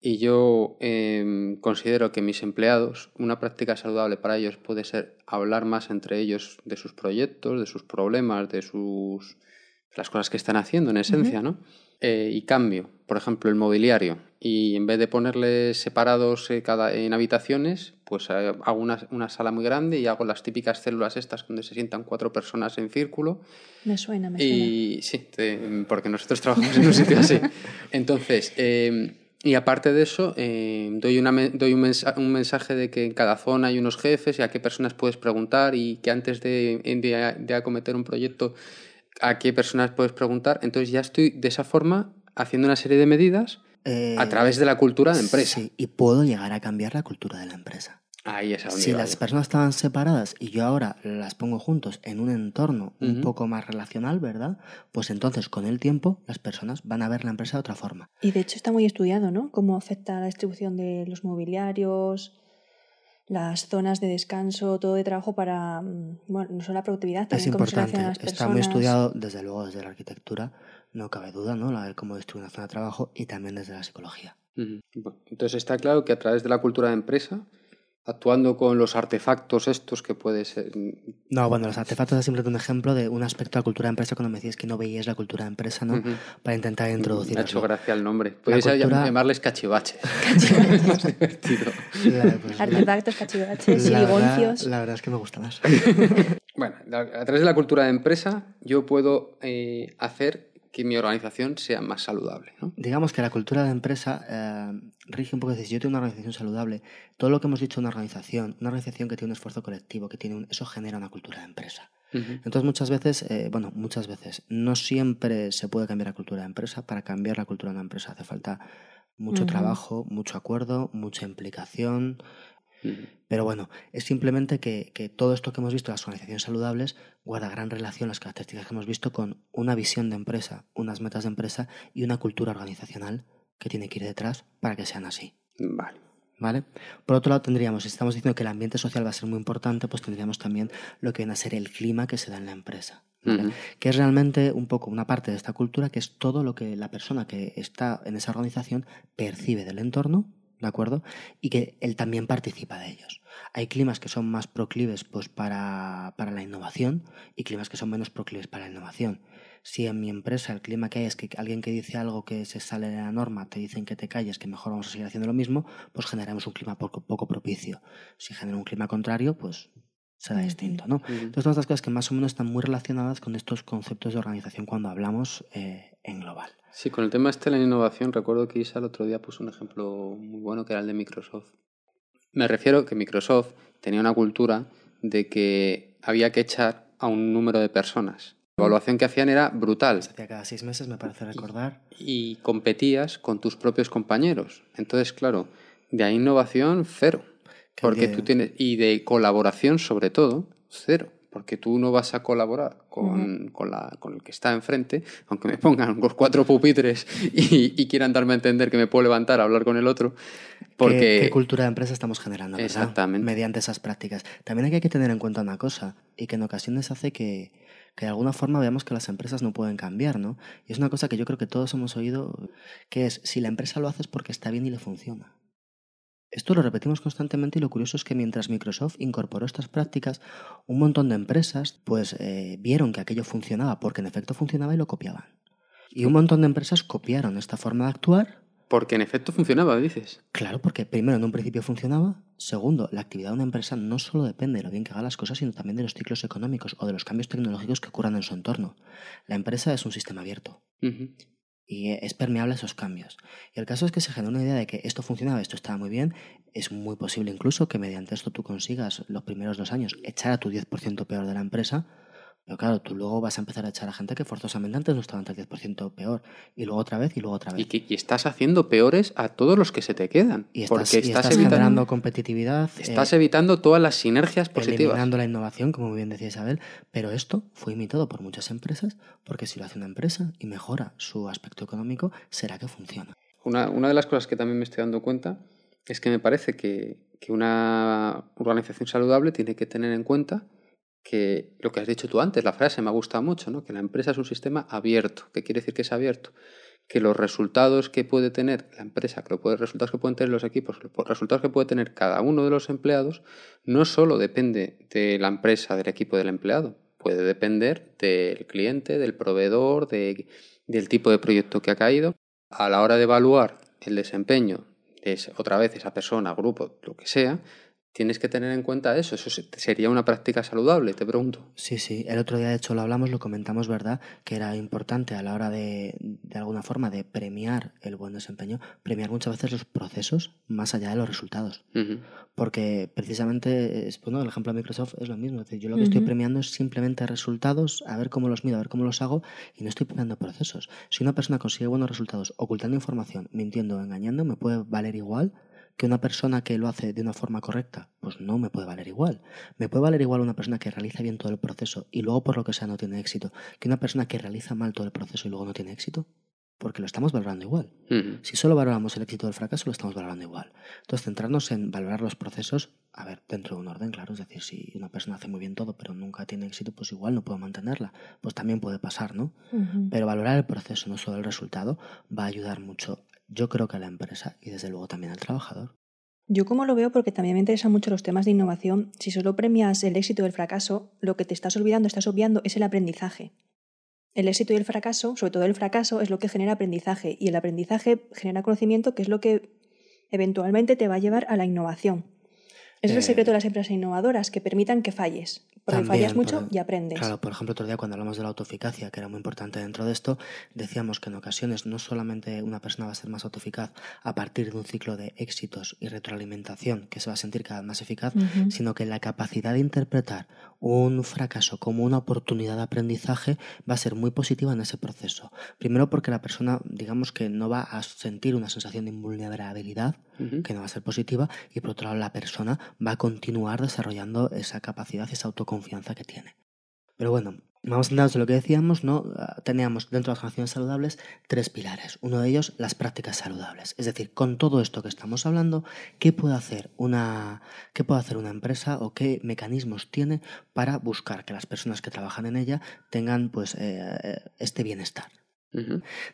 Y yo em, considero que mis empleados, una práctica saludable para ellos puede ser hablar más entre ellos de sus proyectos, de sus problemas, de sus las cosas que están haciendo en esencia, ¿no? Eh, y cambio, por ejemplo, el mobiliario. Y en vez de ponerles separados eh, cada, en habitaciones, pues eh, hago una, una sala muy grande y hago las típicas células estas donde se sientan cuatro personas en círculo Me suena, me suena. y sí, te- porque nosotros trabajamos en un sitio así. Entonces, eh, y aparte de eso, eh, doy, una, doy un, mensa- un mensaje de que en cada zona hay unos jefes y a qué personas puedes preguntar y que antes de, de, de acometer un proyecto, a qué personas puedes preguntar. Entonces ya estoy de esa forma haciendo una serie de medidas Eh, a través de la cultura de empresa. Sí, y puedo llegar a cambiar la cultura de la empresa. Ahí es Si las yo. personas estaban separadas y yo ahora las pongo juntos en un entorno un poco más relacional, ¿verdad? Pues entonces con el tiempo las personas van a ver la empresa de otra forma. Y de hecho está muy estudiado, ¿no? Cómo afecta la distribución de los mobiliarios, las zonas de descanso, todo de trabajo para, mm, bueno, no solo la productividad, Es también cómo se importante, relacionan las está personas. muy estudiado desde luego desde la arquitectura, no cabe duda, ¿no? La de cómo distribuir una zona de trabajo y también desde la psicología. Bueno, entonces está claro que a través de la cultura de empresa, actuando con los artefactos estos que puede ser... No, bueno, los artefactos es simplemente un ejemplo de un aspecto de la cultura de empresa cuando me decías que no veías la cultura de empresa, ¿no? Para intentar Me ha hecho gracia el nombre. Podéis cultura- llamarles cachivaches. Más divertido. La- pues, Artefactos, cachivaches, la verdad, la verdad es que me gusta más. Bueno, a través de la cultura de empresa yo puedo eh, hacer que mi organización sea más saludable. ¿no? Digamos que la cultura de empresa eh, rige un poco, si yo tengo una organización saludable, todo lo que hemos dicho de una organización, una organización que tiene un esfuerzo colectivo, que tiene un, eso genera una cultura de empresa. Entonces muchas veces, eh, bueno, muchas veces, no siempre se puede cambiar la cultura de empresa. Para cambiar la cultura de una empresa hace falta Mucho trabajo, mucho acuerdo, mucha implicación. Pero bueno, es simplemente que, que todo esto que hemos visto, las organizaciones saludables, guarda gran relación, las características que hemos visto, con una visión de empresa, unas metas de empresa y una cultura organizacional que tiene que ir detrás para que sean así. Vale. ¿Vale? Por otro lado, tendríamos, si estamos diciendo que el ambiente social va a ser muy importante, pues tendríamos también lo que viene a ser el clima que se da en la empresa. Que es realmente un poco una parte de esta cultura que es todo lo que la persona que está en esa organización percibe del entorno, ¿de acuerdo? Y que él también participa de ellos. Hay climas que son más proclives pues, para, para la innovación y climas que son menos proclives para la innovación. Si en mi empresa el clima que hay es que alguien que dice algo que se sale de la norma te dicen que te calles, que mejor vamos a seguir haciendo lo mismo, pues generamos un clima poco, poco propicio. Si genera un clima contrario, pues será distinto, ¿no? Entonces, todas estas cosas que más o menos están muy relacionadas con estos conceptos de organización cuando hablamos eh, en global. Sí, con el tema este de la innovación, recuerdo que Isa el otro día puso un ejemplo muy bueno que era el de Microsoft. Me refiero que Microsoft tenía una cultura de que había que echar a un número de personas. La evaluación que hacían era brutal Se hacía cada seis meses, me parece recordar. y competías con tus propios compañeros. Entonces, claro, de ahí innovación cero. Que Porque tú tienes y de colaboración sobre todo cero, porque tú no vas a colaborar con, con, la, con el que está enfrente, aunque me pongan los cuatro pupitres y, y quieran darme a entender que me puedo levantar a hablar con el otro, porque ¿Qué, qué cultura de empresa estamos generando? ¿verdad? Exactamente. Mediante esas prácticas. También hay que tener en cuenta una cosa, y que en ocasiones hace que, que de alguna forma veamos que las empresas no pueden cambiar, ¿no? Y es una cosa que yo creo que todos hemos oído, que es, si la empresa lo hace es porque está bien y le funciona. Esto lo repetimos constantemente y lo curioso es que mientras Microsoft incorporó estas prácticas, un montón de empresas pues eh, vieron que aquello funcionaba porque en efecto funcionaba y lo copiaban. Y un montón de empresas copiaron esta forma de actuar porque en efecto funcionaba, dices. Claro, porque primero en un principio funcionaba, segundo, la actividad de una empresa no solo depende de lo bien que haga las cosas, sino también de los ciclos económicos o de los cambios tecnológicos que ocurran en su entorno. La empresa es un sistema abierto Ujú. Y es permeable a esos cambios. Y el caso es que se genera una idea de que esto funcionaba, esto estaba muy bien, es muy posible incluso que mediante esto tú consigas los primeros dos años echar a tu 10% peor de la empresa, pero claro, tú luego vas a empezar a echar a gente que forzosamente antes no estaba ante el 10% peor, y luego otra vez y luego otra vez. Y, que, y estás haciendo peores a todos los que se te quedan. Y estás, porque y estás, estás evitando, generando competitividad. estás eh, evitando todas las sinergias positivas. eliminando la innovación, como muy bien decía Isabel, pero esto fue imitado por muchas empresas, porque si lo hace una empresa y mejora su aspecto económico, será que funciona. Una, una de las cosas que también me estoy dando cuenta es que me parece que, que una organización saludable tiene que tener en cuenta que lo que has dicho tú antes, la frase me ha gustado mucho, ¿no? que la empresa es un sistema abierto. ¿Qué quiere decir que es abierto? Que los resultados que puede tener la empresa, que los resultados que pueden tener los equipos, los resultados que puede tener cada uno de los empleados, no solo depende de la empresa, del equipo del empleado, puede depender del cliente, del proveedor, de- del tipo de proyecto que ha caído. A la hora de evaluar el desempeño de otra vez esa persona, grupo, lo que sea, tienes que tener en cuenta eso. Eso se- sería una práctica saludable, te pregunto. Sí, sí, el otro día de hecho lo hablamos, lo comentamos, ¿verdad? Que era importante a la hora de, de alguna forma, de premiar el buen desempeño, premiar muchas veces los procesos más allá de los resultados. Porque precisamente, es, bueno, el ejemplo de Microsoft es lo mismo. Es decir, yo lo que estoy premiando es simplemente resultados, a ver cómo los mido, a ver cómo los hago, y no estoy premiando procesos. Si una persona consigue buenos resultados ocultando información, mintiendo o engañando, me puede valer igual que una persona que lo hace de una forma correcta. Pues no me puede valer igual. Me puede valer igual una persona que realiza bien todo el proceso y luego por lo que sea no tiene éxito, que una persona que realiza mal todo el proceso y luego no tiene éxito. Porque lo estamos valorando igual. Si solo valoramos el éxito del fracaso, lo estamos valorando igual. Entonces, centrarnos en valorar los procesos, a ver, dentro de un orden, claro. Es decir, si una persona hace muy bien todo, pero nunca tiene éxito, pues igual no puedo mantenerla. Pues también puede pasar, ¿no? Pero valorar el proceso, no solo el resultado, va a ayudar mucho, yo creo que a la empresa y desde luego también al trabajador. Yo como lo veo, porque también me interesan mucho los temas de innovación, si solo premias el éxito o el fracaso, lo que te estás olvidando, estás obviando, es el aprendizaje. El éxito y el fracaso, sobre todo el fracaso, es lo que genera aprendizaje y el aprendizaje genera conocimiento, que es lo que eventualmente te va a llevar a la innovación. Es el Eh, secreto de las empresas innovadoras, que permitan que falles. Porque También, fallas mucho por- y aprendes. Claro, por ejemplo, otro día cuando hablamos de la autoeficacia, que era muy importante dentro de esto, decíamos que en ocasiones no solamente una persona va a ser más autoeficaz a partir de un ciclo de éxitos y retroalimentación que se va a sentir cada vez más eficaz, sino que la capacidad de interpretar un fracaso como una oportunidad de aprendizaje va a ser muy positiva en ese proceso. Primero porque la persona, digamos que no va a sentir una sensación de invulnerabilidad, que no va a ser positiva, y por otro lado la persona va a continuar desarrollando esa capacidad y esa autoconfianza que tiene. Pero bueno, vamos a entrar en lo que decíamos, ¿no? Ah, Teníamos dentro de las relaciones saludables tres pilares. Uno de ellos, las prácticas saludables. Es decir, con todo esto que estamos hablando, ¿qué puede hacer una, qué puede hacer una empresa o qué mecanismos tiene para buscar que las personas que trabajan en ella tengan pues eh, eh, este bienestar?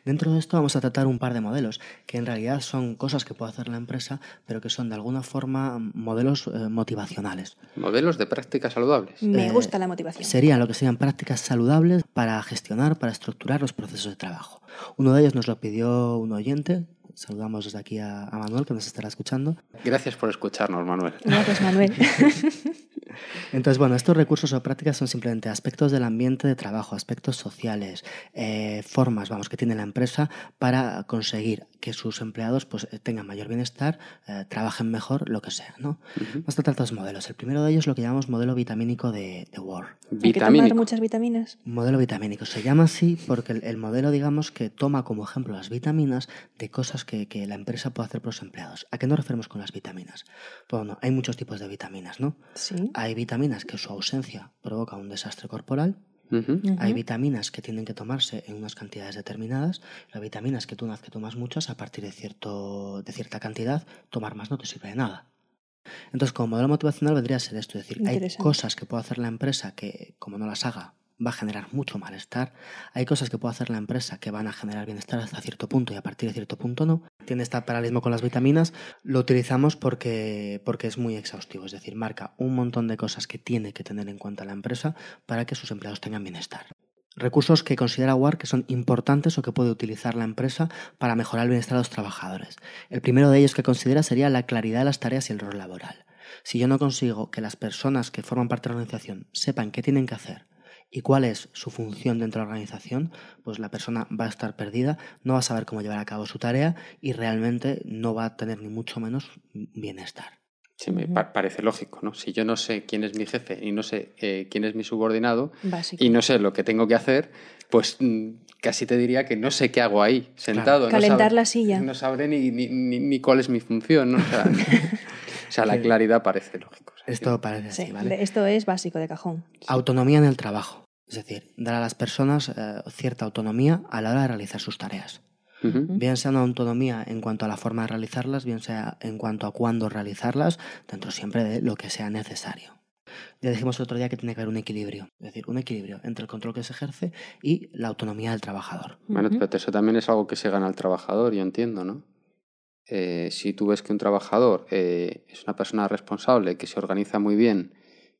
Dentro de esto vamos a tratar un par de modelos que en realidad son cosas que puede hacer la empresa, pero que son de alguna forma modelos eh, motivacionales. Modelos de prácticas saludables. Me Eh, gusta la motivación. Serían lo que serían prácticas saludables para gestionar, para estructurar los procesos de trabajo. Uno de ellos nos lo pidió un oyente. Saludamos desde aquí a, a Manuel, que nos estará escuchando. Gracias por escucharnos, Manuel. Gracias, Manuel. Entonces, bueno, estos recursos o prácticas son simplemente aspectos del ambiente de trabajo, aspectos sociales, eh, formas, vamos, que tiene la empresa para conseguir que sus empleados pues, eh, tengan mayor bienestar, eh, trabajen mejor, lo que sea, ¿no? Vamos a tratar dos modelos. El primero de ellos es lo que llamamos modelo vitamínico de, de Ward. Hay que tomar muchas vitaminas. Modelo vitamínico. Se llama así porque el, el modelo, digamos, que toma como ejemplo las vitaminas de cosas que, que la empresa puede hacer por los empleados. ¿A qué nos referimos con las vitaminas? Bueno, hay muchos tipos de vitaminas, ¿no? Sí. Hay vitaminas que su ausencia provoca un desastre corporal. Hay vitaminas que tienen que tomarse en unas cantidades determinadas. Las vitaminas que tú una vez que tomas muchas, a partir de, cierto, de cierta cantidad, tomar más no te sirve de nada. Entonces, como modelo motivacional vendría a ser esto, es decir, hay cosas que puede hacer la empresa que, como no las haga, va a generar mucho malestar. Hay cosas que puede hacer la empresa que van a generar bienestar hasta cierto punto y a partir de cierto punto no. Tiene este paralelismo con las vitaminas. Lo utilizamos porque, porque es muy exhaustivo, es decir, marca un montón de cosas que tiene que tener en cuenta la empresa para que sus empleados tengan bienestar. Recursos que considera WAR que son importantes o que puede utilizar la empresa para mejorar el bienestar de los trabajadores. El primero de ellos que considera sería la claridad de las tareas y el rol laboral. Si yo no consigo que las personas que forman parte de la organización sepan qué tienen que hacer y cuál es su función dentro de la organización, pues la persona va a estar perdida, no va a saber cómo llevar a cabo su tarea y realmente no va a tener ni mucho menos bienestar. Sí, me pa- parece lógico, ¿no? Si yo no sé quién es mi jefe y no sé eh, quién es mi subordinado Básico. y no sé lo que tengo que hacer, pues mm, casi te diría que no sé qué hago ahí, sentado. no Calentar la silla. No sabré ni, ni, ni- ni cuál es mi función, ¿no? O sea, o sea, la claridad parece lógico. o sea, Esto parece así, Sí, ¿vale? de- esto es básico de cajón. Autonomía en el trabajo. Es decir, dar a las personas eh, cierta autonomía a la hora de realizar sus tareas. Ujú. Bien sea una autonomía en cuanto a la forma de realizarlas, bien sea en cuanto a cuándo realizarlas, dentro siempre de lo que sea necesario. Ya dijimos el otro día que tiene que haber un equilibrio, es decir, un equilibrio entre el control que se ejerce y la autonomía del trabajador. Bueno, pero eso también es algo que se gana al trabajador, yo entiendo, ¿no? Eh, si tú ves que un trabajador eh, es una persona responsable, que se organiza muy bien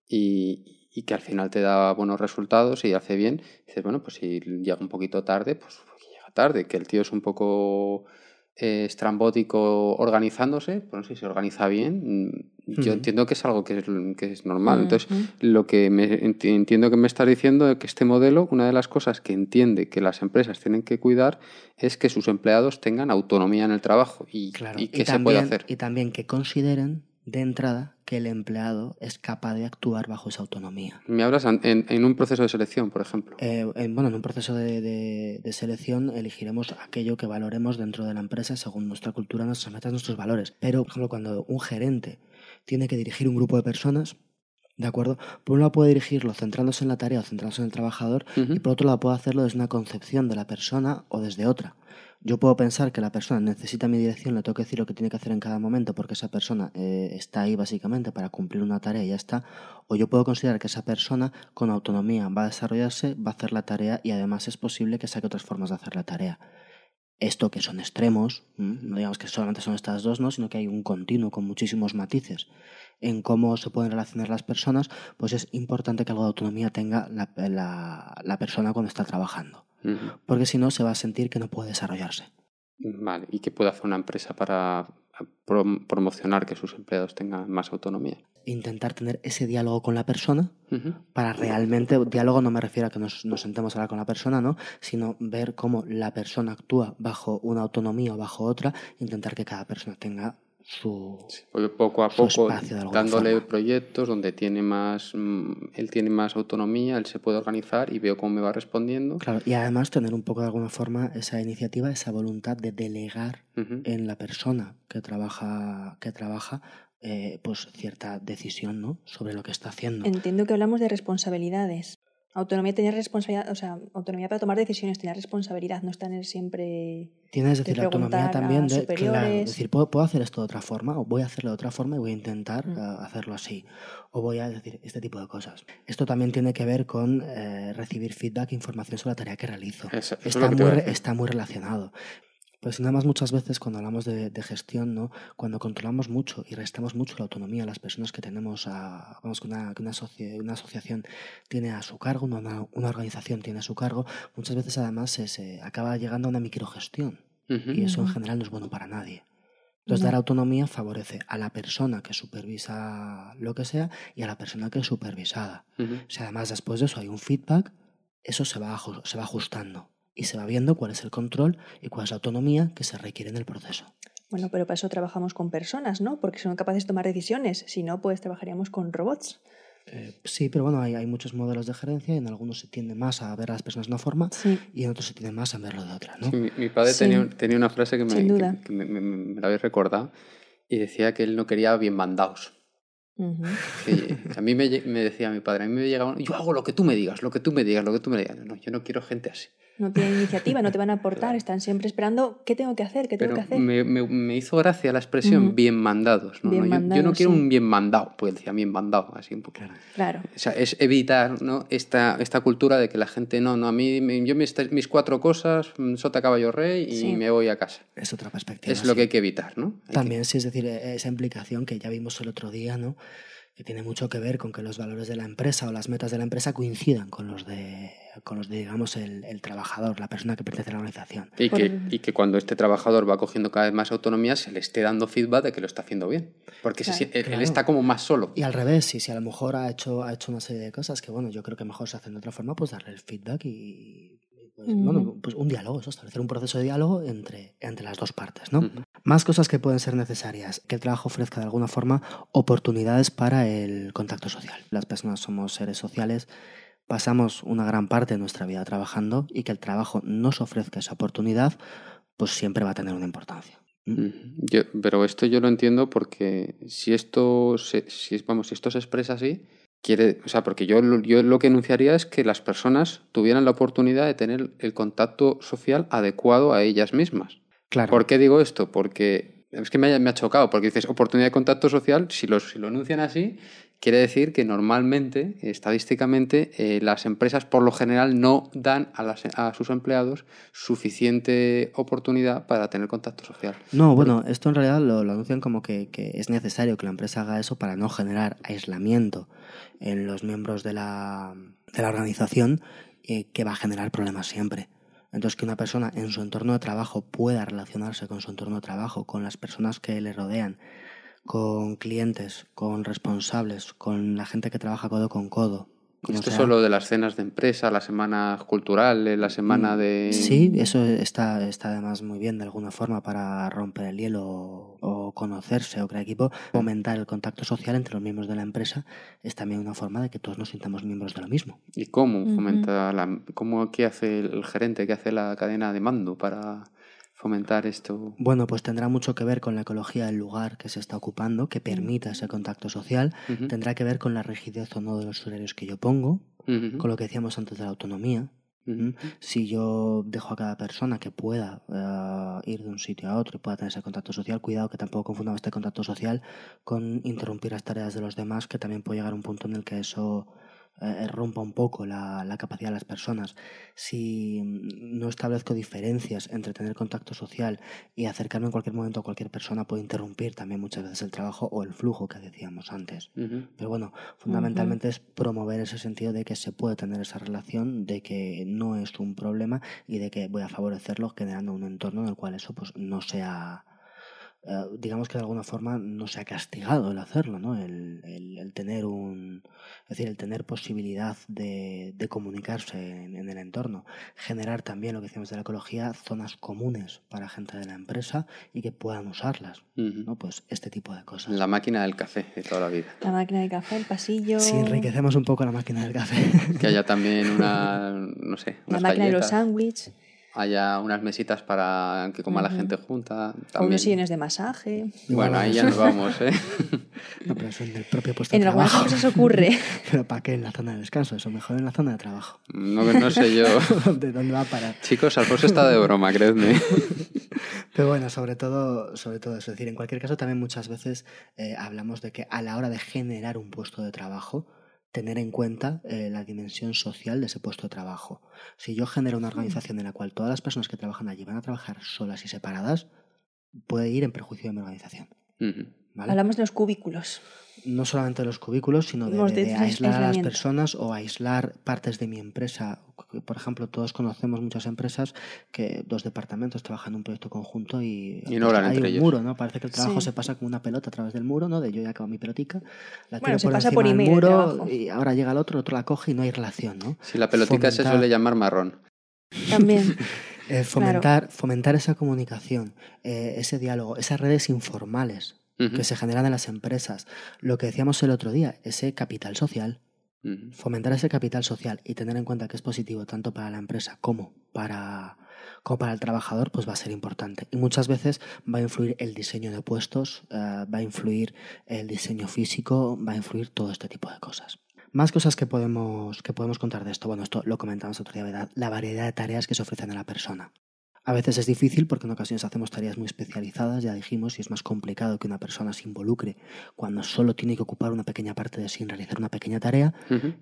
y, y que al final te da buenos resultados y hace bien, dices, bueno, pues si llega un poquito tarde, pues que llega tarde, que el tío es un poco eh, estrambótico organizándose, pues si se organiza bien, mm, yo entiendo que es algo que es, que es normal. Entonces, lo que me enti- entiendo que me estás diciendo es que este modelo, una de las cosas que entiende que las empresas tienen que cuidar es que sus empleados tengan autonomía en el trabajo y, Claro. y qué se puede hacer. y también que consideren de entrada que el empleado es capaz de actuar bajo esa autonomía. Me hablas en, en- un proceso de selección, por ejemplo. Eh, en, bueno, en un proceso de, de- de selección elegiremos aquello que valoremos dentro de la empresa según nuestra cultura, nuestras metas, nuestros valores. Pero, por ejemplo, cuando un gerente tiene que dirigir un grupo de personas, ¿de acuerdo? Por un lado puede dirigirlo centrándose en la tarea o centrándose en el trabajador y por otro lado puede hacerlo desde una concepción de la persona o desde otra. Yo puedo pensar que la persona necesita mi dirección, le tengo que decir lo que tiene que hacer en cada momento porque esa persona eh, está ahí básicamente para cumplir una tarea y ya está. O yo puedo considerar que esa persona con autonomía va a desarrollarse, va a hacer la tarea y además es posible que saque otras formas de hacer la tarea. Esto que son extremos, no digamos que solamente son estas dos, ¿no? sino que hay un continuo con muchísimos matices en cómo se pueden relacionar las personas, pues es importante que algo de autonomía tenga la, la- la persona cuando está trabajando, porque si no se va a sentir que no puede desarrollarse. Vale. ¿Y qué puede hacer una empresa para prom- promocionar que sus empleados tengan más autonomía? intentar tener ese diálogo con la persona para realmente, diálogo no me refiero a que nos, nos sentemos a hablar con la persona, ¿no? Sino ver cómo la persona actúa bajo una autonomía o bajo otra, intentar que cada persona tenga su... Porque poco a su poco, espacio de alguna dándole forma. proyectos donde tiene más, mm, él tiene más autonomía, él se puede organizar y veo cómo me va respondiendo. Claro, y además tener un poco de alguna forma esa iniciativa, esa voluntad de delegar en la persona que trabaja, que trabaja eh, pues cierta decisión ¿no? sobre lo que está haciendo. Entiendo que hablamos de responsabilidades. Autonomía, tener responsabilidad, o sea, autonomía para tomar decisiones, tener responsabilidad, no estar siempre. Tienes, decir, autonomía también de, claro, decir, ¿puedo, puedo hacer esto de otra forma o voy a hacerlo de otra forma y voy a intentar Mm. eh, hacerlo así. O voy a decir este tipo de cosas. Esto también tiene que ver con eh, recibir feedback e información sobre la tarea que realizo. Eso- eso es está, muy, está muy relacionado. Pues nada más muchas veces cuando hablamos de, de gestión, ¿no? cuando controlamos mucho y restamos mucho la autonomía a las personas que tenemos, a, vamos, que una, que una, asoci- una asociación tiene a su cargo, una, una- organización tiene a su cargo, muchas veces además se, se acaba llegando a una microgestión y eso en general no es bueno para nadie. Entonces, No. dar autonomía favorece a la persona que supervisa lo que sea y a la persona que es supervisada. Ujú. Si además después de eso hay un feedback, eso se va, se va ajustando y se va viendo cuál es el control y cuál es la autonomía que se requiere en el proceso. Bueno, pero para eso trabajamos con personas, ¿no? Porque son capaces de tomar decisiones. Si no, pues trabajaríamos con robots. Eh, sí, pero bueno, hay, hay muchos modelos de gerencia y en algunos se tiende más a ver a las personas de una forma Sí. y en otros se tiende más a verlo de otra, ¿no? Sí, mi, mi padre Sí. tenía, tenía una frase que, me, que- que me, me- me la habéis recordado y decía que él no quería bien mandados. Ujú. Que a mí me decía mi padre, a mí me llegaba, yo hago lo que tú me digas, lo que tú me digas, lo que tú me digas. No, yo no quiero gente así. No tienen iniciativa, no te van a aportar, Claro. están siempre esperando qué tengo que hacer, qué tengo Pero que hacer. me, me- me hizo gracia la expresión Ujú. bien mandados. ¿no? Bien No, yo- yo, no quiero sí. un bien mandado, pues decía bien mandado, así un poco. Claro. Claro. O sea, es evitar ¿no? esta, esta cultura de que la gente, no, no, a mí, me- yo mis, mis cuatro cosas, mm, sota, caballo, rey y Sí. me voy a casa. Es otra perspectiva. Es lo que hay que evitar, ¿no? Hay que- También, sí, es decir, eh, esa implicación que ya vimos el otro día, ¿no? Que tiene mucho que ver con que los valores de la empresa o las metas de la empresa coincidan con los de, con los de digamos, el, el trabajador, la persona que pertenece a la organización. Y que, y que cuando este trabajador va cogiendo cada vez más autonomía, se le esté dando feedback de que lo está haciendo bien. Porque se Claro. él, Claro. está como más solo. Y al revés, si, si a lo mejor ha hecho, ha hecho una serie de cosas que, bueno, yo creo que mejor se hacen de otra forma, pues darle el feedback y, y, pues, bueno, pues un diálogo, eso, establecer un proceso de diálogo entre, entre las dos partes, ¿no? Más cosas que pueden ser necesarias. Que el trabajo ofrezca de alguna forma oportunidades para el contacto social. Las personas somos seres sociales, pasamos una gran parte de nuestra vida trabajando y que el trabajo nos ofrezca esa oportunidad, pues siempre va a tener una importancia. Yo- pero esto yo lo entiendo porque si esto se, si, vamos, si esto se expresa así, quiere, o sea, porque yo, yo lo que enunciaría es que las personas tuvieran la oportunidad de tener el contacto social adecuado a ellas mismas. Claro. ¿Por qué digo esto? Porque es que me ha, me ha chocado, porque dices oportunidad de contacto social, si lo, si lo enuncian así, quiere decir que normalmente, estadísticamente, eh, las empresas por lo general no dan a, las- a sus empleados suficiente oportunidad para tener contacto social. No, bueno, esto en realidad lo, lo anuncian como que, que es necesario que la empresa haga eso para no generar aislamiento en los miembros de la, de la organización eh, que va a generar problemas siempre. Entonces, que una persona en su entorno de trabajo pueda relacionarse con su entorno de trabajo, con las personas que le rodean, con clientes, con responsables, con la gente que trabaja codo con codo. Como Esto es sea. solo de las cenas de empresa, la semana cultural, eh, la semana de... Mm, Sí, eso está, está además muy bien de alguna forma para romper el hielo o, o conocerse o crear equipo. Fomentar el contacto social entre los miembros de la empresa es también una forma de que todos nos sintamos miembros de lo mismo. ¿Y cómo fomenta la... ¿Cómo, qué hace el gerente, qué hace la cadena de mando para fomentar esto? Bueno, pues tendrá mucho que ver con la ecología del lugar que se está ocupando, que permita ese contacto social. Tendrá que ver con la rigidez o no de los horarios que yo pongo, con lo que decíamos antes de la autonomía. Si yo dejo a cada persona que pueda eh, ir de un sitio a otro y pueda tener ese contacto social, cuidado que tampoco confundamos este contacto social con interrumpir las tareas de los demás, que también puede llegar a un punto en el que eso eh, rompa un poco la, la capacidad de las personas. Si mm, no establezco diferencias entre tener contacto social y acercarme en cualquier momento a cualquier persona, puede interrumpir también muchas veces el trabajo o el flujo que decíamos antes. Pero bueno, fundamentalmente es promover ese sentido de que se puede tener esa relación, de que no es un problema y de que voy a favorecerlo generando un entorno en el cual eso pues no sea eh, digamos que de alguna forma no se ha castigado el hacerlo, ¿no? El, el, tener un, es decir, el tener posibilidad de, de comunicarse en, el entorno, generar también lo que decíamos de la ecología, zonas comunes para gente de la empresa y que puedan usarlas, ¿no? Pues este tipo de cosas. La máquina del café de toda la vida. La máquina del café, el pasillo. Si enriquecemos un poco la máquina del café. Que haya también una, no sé, la máquina de los sándwiches haya unas mesitas para que coma la gente junta. También. O unos sillones de masaje. Bueno, ahí ya nos vamos, ¿eh? no, pero eso en el propio puesto de trabajo. En algunas cosas ocurre. pero ¿para qué en la zona de descanso? Eso mejor en la zona de trabajo. No, no sé yo. ¿De dónde va a parar? Chicos, Alfonso está de broma, creedme. pero bueno, sobre todo, sobre todo eso. Es decir, en cualquier caso, también muchas veces eh, hablamos de que a la hora de generar un puesto de trabajo, tener en cuenta eh, la dimensión social de ese puesto de trabajo. Si yo genero una organización en la cual todas las personas que trabajan allí van a trabajar solas y separadas, puede ir en perjuicio de mi organización. Hablamos de los cubículos no solamente de los cubículos, sino de, aislar a las personas o aislar partes de mi empresa. Por ejemplo, todos conocemos muchas empresas que dos departamentos trabajan en un proyecto conjunto y, no pues, hay un muro, ¿no? Parece que el trabajo se pasa como una pelota a través del muro, ¿no? De yo ya acabo mi pelotica, la tiro por pasa por muro y ahora llega el otro, el otro la coge y no hay relación, ¿no? Si la pelotica se suele llamar marrón. También. Eh, fomentar, fomentar esa comunicación, eh, ese diálogo, esas redes informales que se generan en las empresas. Lo que decíamos el otro día, ese capital social. Fomentar ese capital social y tener en cuenta que es positivo tanto para la empresa como para, como para el trabajador, pues va a ser importante. Y muchas veces va a influir el diseño de puestos, eh, va a influir el diseño físico, va a influir todo este tipo de cosas. Más cosas que podemos, que podemos contar de esto. Bueno, esto lo comentamos otro día, ¿verdad? La variedad de tareas que se ofrecen a la persona. A veces es difícil porque en ocasiones hacemos tareas muy especializadas, ya dijimos, y es más complicado que una persona se involucre cuando solo tiene que ocupar una pequeña parte de sí en realizar una pequeña tarea.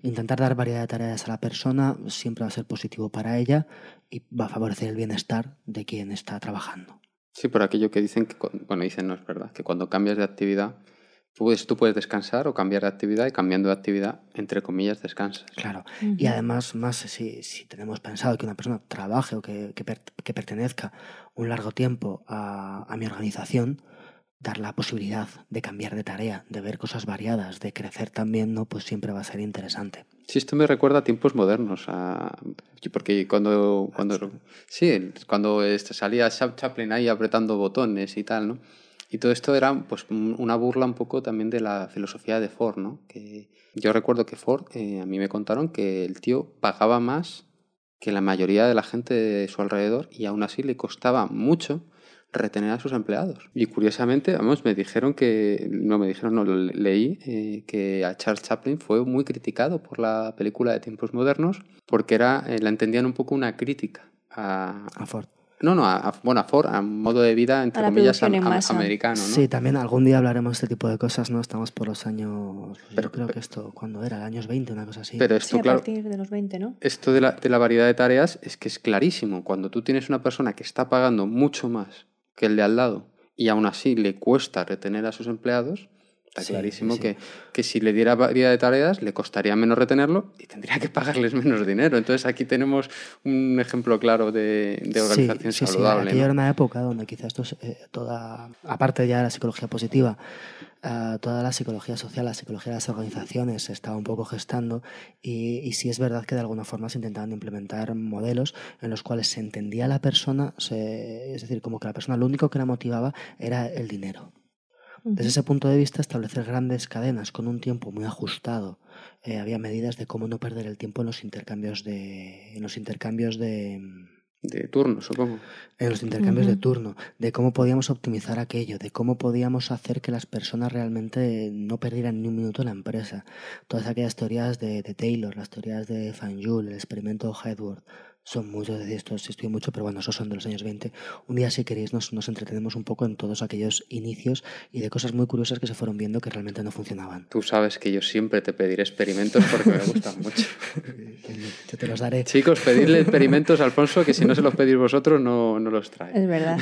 Intentar dar variedad de tareas a la persona siempre va a ser positivo para ella y va a favorecer el bienestar de quien está trabajando. Sí, por aquello que dicen que, bueno, dicen no es verdad, que cuando cambias de actividad Puedes, tú puedes descansar o cambiar de actividad y cambiando de actividad, entre comillas, descansas. Claro. Y además, más si, si, tenemos pensado que una persona trabaje o que, que, pertenezca un largo tiempo a, a, mi organización, dar la posibilidad de cambiar de tarea, de ver cosas variadas, de crecer también, ¿no? Pues siempre va a ser interesante. Sí, esto me recuerda a tiempos modernos, a... porque cuando, cuando, sí, cuando salía Chaplin ahí apretando botones y tal, ¿no? Y todo esto era pues una burla un poco también de la filosofía de Ford, ¿no? Que yo recuerdo que Ford, eh, a mí me contaron que el tío pagaba más que la mayoría de la gente de su alrededor y aún así le costaba mucho retener a sus empleados. Y curiosamente, vamos, me dijeron que, no me dijeron, no, leí, eh, que a Charles Chaplin fue muy criticado por la película de tiempos modernos porque era, eh, la entendían un poco una crítica a, a Ford. No, no, a, bueno, a Ford, a modo de vida, entre comillas, americano, ¿no? Sí, también algún día hablaremos de este tipo de cosas, ¿no? Estamos por los años, pero, yo creo que esto, cuando era? ¿El años 20, una cosa así? Pero esto, sí, a claro, partir de los 20, ¿no? Esto de la, de la variedad de tareas es que es clarísimo. Cuando tú tienes una persona que está pagando mucho más que el de al lado y aún así le cuesta retener a sus empleados, Está clarísimo Que, que, si le diera variedad de tareas le costaría menos retenerlo y tendría que pagarles menos dinero. Entonces aquí tenemos un ejemplo claro de, de organización sí, saludable. Sí, era una época donde quizás esto eh, toda, aparte ya de la psicología positiva, uh, toda la psicología social, la psicología de las organizaciones se estaba un poco gestando y, y sí es verdad que de alguna forma se intentaban implementar modelos en los cuales se entendía a la persona, se, es decir, como que la persona lo único que la motivaba era el dinero. Desde ese punto de vista, establecer grandes cadenas con un tiempo muy ajustado. Eh, había medidas de cómo no perder el tiempo en los intercambios de. En los intercambios de. De turno, supongo. En los intercambios de turno, de cómo podíamos optimizar aquello, de cómo podíamos hacer que las personas realmente no perdieran ni un minuto en la empresa. Todas aquellas teorías de, de Taylor, las teorías de Fanjul, el experimento Hedward, son muchos de estos, estoy mucho, pero bueno, esos son de los años 20. Un día, si queréis, nos, nos, entretenemos un poco en todos aquellos inicios y de cosas muy curiosas que se fueron viendo que realmente no funcionaban. Tú sabes que yo siempre te pediré experimentos porque me gustan mucho. yo te los daré. Chicos, pedirle experimentos a Alfonso que si no se los pedís vosotros no, no los trae. Es verdad.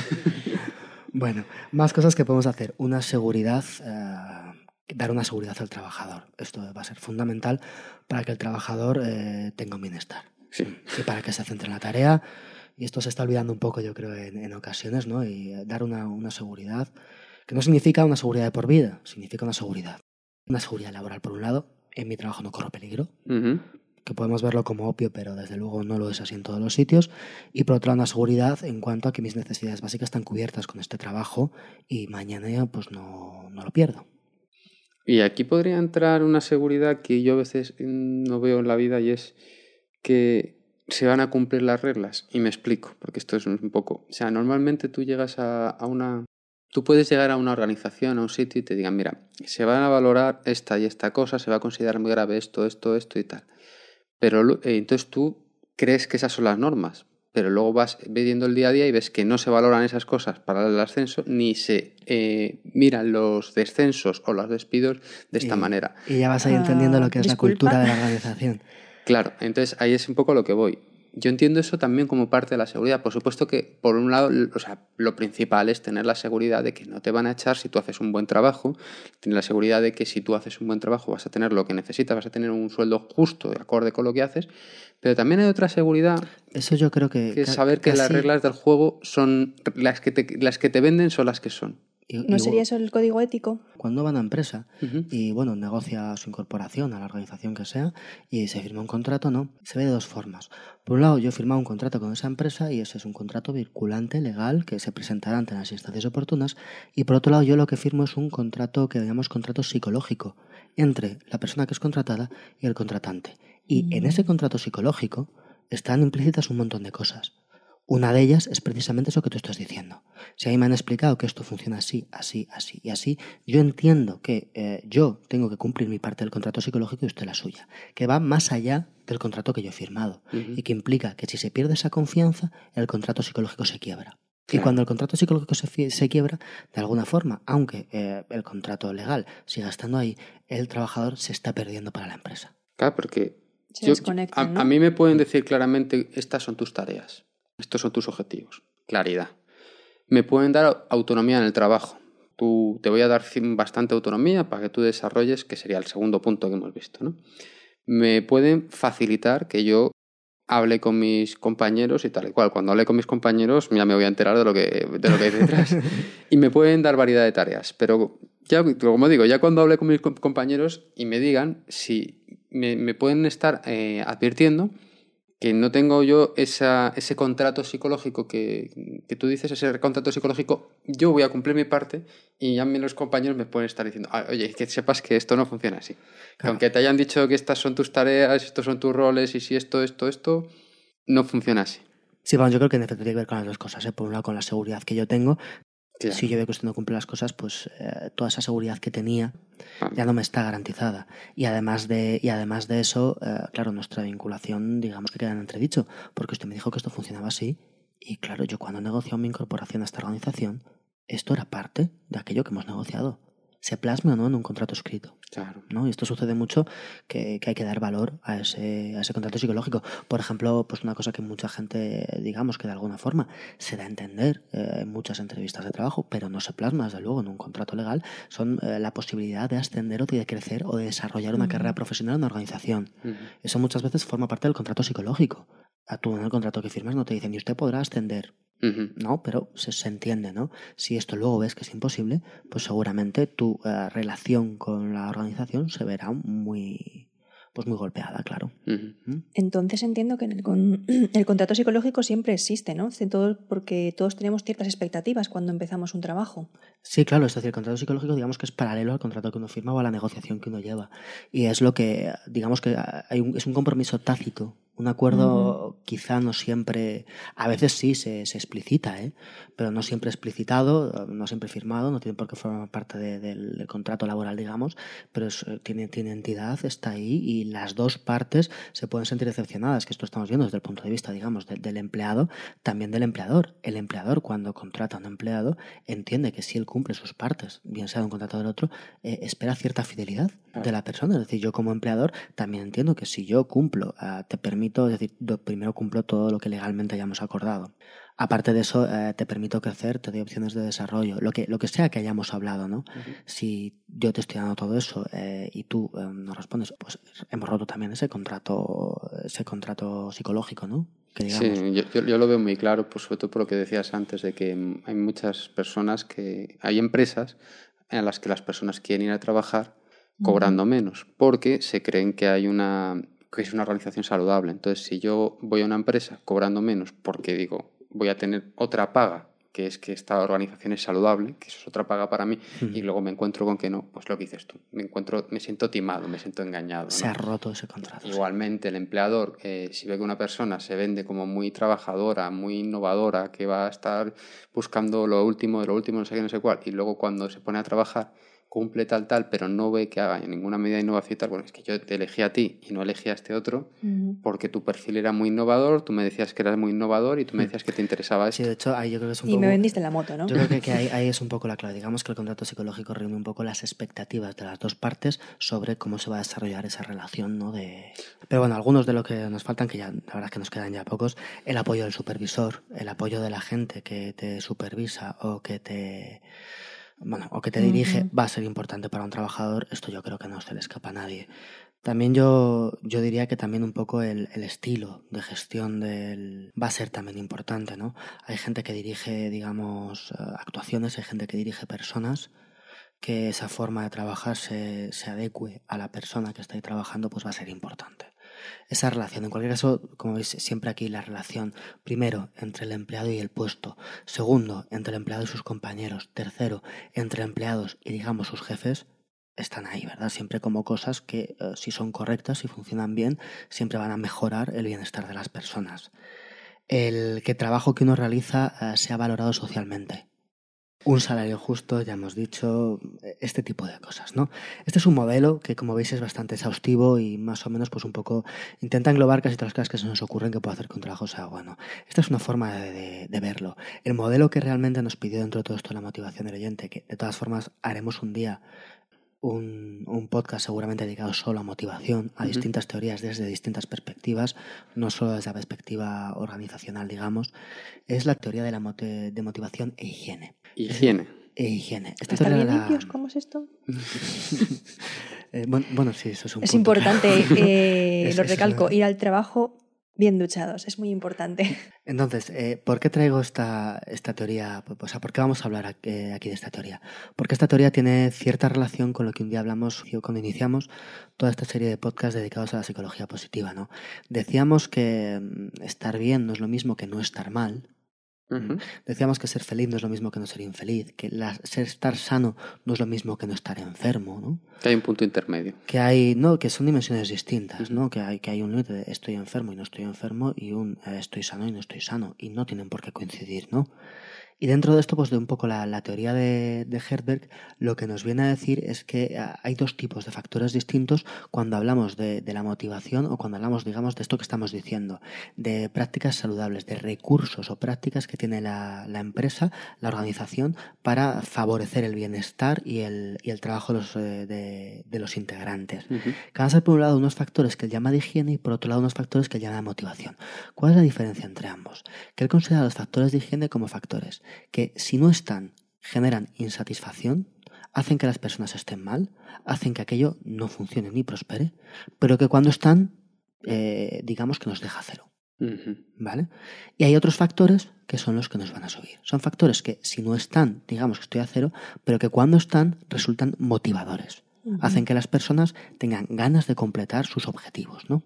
bueno, más cosas que podemos hacer. Una seguridad. Uh, dar una seguridad al trabajador. Esto va a ser fundamental para que el trabajador eh, tenga un bienestar. Sí. Y para que se centre en la tarea. Y esto se está olvidando un poco, yo creo, en, en ocasiones, ¿no? Y dar una, una seguridad Que no significa una seguridad de por vida, significa una seguridad. Una seguridad laboral, por un lado, en mi trabajo no corro peligro, que podemos verlo como obvio, pero desde luego no lo es así en todos los sitios. Y por otro lado, una seguridad en cuanto a que mis necesidades básicas están cubiertas con este trabajo y mañana pues no, no lo pierdo. Y aquí podría entrar una seguridad que yo a veces mm, no veo en la vida y es que se van a cumplir las reglas. Y me explico, porque esto es un poco... O sea, normalmente tú llegas a, a una... Tú puedes llegar a una organización, a un sitio y te digan, mira, se van a valorar esta y esta cosa, se va a considerar muy grave esto, esto, esto y tal. Pero eh, entonces tú crees que esas son las normas, pero luego vas viendo el día a día y ves que no se valoran esas cosas para el ascenso, ni se eh, miran los descensos o los despidos de esta Y- manera. Y ya vas ahí Ah, entendiendo lo que es disculpa. la cultura de la organización. Claro, entonces ahí es un poco lo que voy. Yo entiendo eso también como parte de la seguridad. Por supuesto que, por un lado, o sea, lo principal es tener la seguridad de que no te van a echar si tú haces un buen trabajo, tener la seguridad de que si tú haces un buen trabajo vas a tener lo que necesitas, vas a tener un sueldo justo, de acorde con lo que haces, pero también hay otra seguridad Eso yo creo que... que es saber que las reglas del juego son las que te, las que te venden son las que son. Y- ¿No y- sería eso el código ético? Cuando va a una empresa y bueno, negocia su incorporación a la organización que sea y se firma un contrato, no, se ve de dos formas. Por un lado, yo he firmado un contrato con esa empresa y ese es un contrato vinculante, legal, que se presentará ante las instancias oportunas. Y por otro lado, yo lo que firmo es un contrato que llamamos contrato psicológico entre la persona que es contratada y el contratante. Y en ese contrato psicológico están implícitas un montón de cosas. Una de ellas es precisamente eso que tú estás diciendo. Si a mí me han explicado que esto funciona así, así, así y así, yo entiendo que eh, yo tengo que cumplir mi parte del contrato psicológico y usted la suya, que va más allá del contrato que yo he firmado y que implica que si se pierde esa confianza, el contrato psicológico se quiebra. Y cuando el contrato psicológico se, se quiebra, de alguna forma, aunque eh, el contrato legal siga estando ahí, el trabajador se está perdiendo para la empresa. Claro, porque Se yo- desconectan, a, ¿no? a mí me pueden decir claramente, estas son tus tareas, estos son tus objetivos, claridad. Me pueden dar autonomía en el trabajo. Tú, te voy a dar bastante autonomía para que tú desarrolles, que sería el segundo punto que hemos visto. ¿no? Me pueden facilitar que yo hable con mis compañeros y tal y cual. Cuando hable con mis compañeros ya me voy a enterar de lo que, de lo que hay detrás. y me pueden dar variedad de tareas. Pero ya, como digo, ya cuando hable con mis com- compañeros y me digan si me, me pueden estar eh, advirtiendo que no tengo yo esa, ese contrato psicológico que, que tú dices, ese contrato psicológico, yo voy a cumplir mi parte y ya me- los compañeros me pueden estar diciendo, "Ah, oye, que sepas que esto no funciona así. Claro. aunque te hayan dicho que estas son tus tareas, estos son tus roles y si esto, esto, esto, no funciona así. Sí, vamos, yo creo que en efecto tiene que ver con las dos cosas. ¿eh? Por un lado, con la seguridad que yo tengo. Claro. Si yo veo que usted no cumple las cosas, pues eh, toda esa seguridad que tenía Ah, ya no me está garantizada. Y además de, y además de eso, eh, claro, nuestra vinculación, digamos que queda en entredicho, porque usted me dijo que esto funcionaba así. Y claro, yo cuando negocio mi incorporación a esta organización, esto era parte de aquello que hemos negociado. Se plasme o no en un contrato escrito. Claro. ¿no? Y esto sucede mucho que, que hay que dar valor a ese, a ese contrato psicológico. Por ejemplo, pues una cosa que mucha gente, digamos que de alguna forma se da a entender eh, en muchas entrevistas de trabajo, pero no se plasma desde luego en un contrato legal, son eh, la posibilidad de ascender o de crecer o de desarrollar una carrera profesional en una organización. Ujú. Eso muchas veces forma parte del contrato psicológico. A tú en el contrato que firmas no te dicen, y usted podrá ascender. No, pero se, se entiende, ¿no? Si esto luego ves que es imposible, pues seguramente tu eh, relación con la organización se verá muy, pues muy golpeada, claro. ¿Mm? Entonces entiendo que en el, con- el contrato psicológico siempre existe, ¿no? Todo- porque todos tenemos ciertas expectativas cuando empezamos un trabajo. Sí, claro, es decir, el contrato psicológico digamos que es paralelo al contrato que uno firma o a la negociación que uno lleva. Y es lo que, digamos que hay un- es un compromiso tácito, un acuerdo quizá no siempre, a veces sí se, se explicita, ¿eh? pero no siempre explicitado, no siempre firmado, no tiene por qué formar parte de- del, del contrato laboral, digamos, pero es, eh, tiene, tiene entidad, está ahí y las dos partes se pueden sentir decepcionadas, que esto estamos viendo desde el punto de vista, digamos, de- del empleado, también del empleador. El empleador cuando contrata a un empleado entiende que si él cumple sus partes, bien sea de un contrato del otro, eh, espera cierta fidelidad de la persona. Es decir, yo como empleador también entiendo que si yo cumplo, ah, te permito, es decir, primero cumplo todo lo que legalmente hayamos acordado. Aparte de eso, eh, te permito crecer, te doy opciones de desarrollo, lo que, lo que sea que hayamos hablado, ¿no? Si yo te estoy dando todo eso eh, y tú eh, no respondes, pues hemos roto también ese contrato, ese contrato psicológico, ¿no? Que. Sí, yo, yo- yo lo veo muy claro, pues, sobre todo por lo que decías antes, de que hay muchas personas que. Hay empresas en las que las personas quieren ir a trabajar cobrando menos, porque se creen que hay una. Que es una organización saludable. Entonces, si yo voy a una empresa cobrando menos porque digo, voy a tener otra paga, que es que esta organización es saludable, que eso es otra paga para mí, y luego me encuentro con que no, pues lo que dices tú. Me encuentro, me siento timado, me siento engañado. Se ¿no? ha roto ese contrato. Igualmente, el empleador, eh, si ve que una persona se vende como muy trabajadora, muy innovadora, que va a estar buscando lo último de lo último, no sé qué, no sé cuál, y luego cuando se pone a trabajar cumple tal, tal, pero no ve que haga en ninguna medida de innovación y tal, bueno, es que yo te elegí a ti y no elegí a este otro porque tu perfil era muy innovador, tú me decías que eras muy innovador y tú me decías que te interesaba Sí, esto. de hecho, ahí yo creo que es un Y poco... me vendiste la moto, ¿no? Yo creo que, que ahí, ahí es un poco la clave. Digamos que el contrato psicológico reúne un poco las expectativas de las dos partes sobre cómo se va a desarrollar esa relación, ¿no? De... Pero bueno, algunos de lo que nos faltan, que ya la verdad es que nos quedan ya pocos, el apoyo del supervisor, el apoyo de la gente que te supervisa o que te bueno, o que te dirige, va a ser importante para un trabajador. Esto yo creo que no se le escapa a nadie. También yo, yo diría que también un poco el, el estilo de gestión del va a ser también importante, ¿no? Hay gente que dirige, digamos, eh, actuaciones, hay gente que dirige personas, que esa forma de trabajar se, se adecue a la persona que está ahí trabajando, pues va a ser importante. Esa relación, en cualquier caso, como veis, siempre aquí la relación, primero, entre el empleado y el puesto, segundo, entre el empleado y sus compañeros, tercero, entre empleados y, digamos, sus jefes, están ahí, ¿verdad? Siempre como cosas que, eh, si son correctas y funcionan bien, siempre van a mejorar el bienestar de las personas. El que trabajo que uno realiza eh, sea valorado socialmente. Un salario justo, ya hemos dicho, este tipo de cosas, ¿no? Este es un modelo que, como veis, es bastante exhaustivo y más o menos, pues un poco intenta englobar casi todas las cosas que se nos ocurren que puede hacer un trabajo sea bueno. Esta es una forma de, de- de verlo. El modelo que realmente nos pidió dentro de todo esto la motivación del oyente, que de todas formas haremos un día un, un podcast seguramente dedicado solo a motivación, a distintas teorías desde distintas perspectivas, no solo desde la perspectiva organizacional, digamos, es la teoría de la de motivación e higiene. Higiene. E higiene. Esta ¿Estar teoría bien la- limpios? ¿Cómo es esto? Eh, bueno, bueno, sí, eso es un Es punto. importante, eh, Es- lo es recalco, ir al trabajo bien duchados. Es muy importante. Entonces, eh, ¿por qué traigo esta, esta teoría? O sea, ¿por qué vamos a hablar aquí, eh, aquí de esta teoría? Porque esta teoría tiene cierta relación con lo que un día hablamos cuando iniciamos toda esta serie de podcasts dedicados a la psicología positiva, ¿no? Decíamos que mm, estar bien no es lo mismo que no estar mal. Decíamos que ser feliz no es lo mismo que no ser infeliz, que la- ser estar sano no es lo mismo que no estar enfermo, ¿no? Que hay un punto intermedio. que hay no que son dimensiones distintas no que hay que hay un límite de estoy enfermo y no estoy enfermo y un eh, estoy sano y no estoy sano y no tienen por qué coincidir no y dentro de esto pues de un poco la, la teoría de, de Herberg lo que nos viene a decir es que ah, hay dos tipos de factores distintos cuando hablamos de, de la motivación o cuando hablamos digamos de esto que estamos diciendo de prácticas saludables de recursos o prácticas que tiene la, la empresa la organización para favorecer el bienestar y el, y el trabajo de los, eh, de- de los integrantes. Ujú. Que van a ser por un lado unos factores que él llama de higiene y por otro lado unos factores que él llama de motivación. ¿Cuál es la diferencia entre ambos? Que él considera los factores de higiene como factores que si no están generan insatisfacción, hacen que las personas estén mal, hacen que aquello no funcione ni prospere, pero que cuando están, eh, digamos que nos deja cero. ¿Vale? Y hay otros factores que son los que nos van a subir. Son factores que si no están, digamos que estoy a cero, pero que cuando están resultan motivadores. Hacen que las personas tengan ganas de completar sus objetivos, ¿no?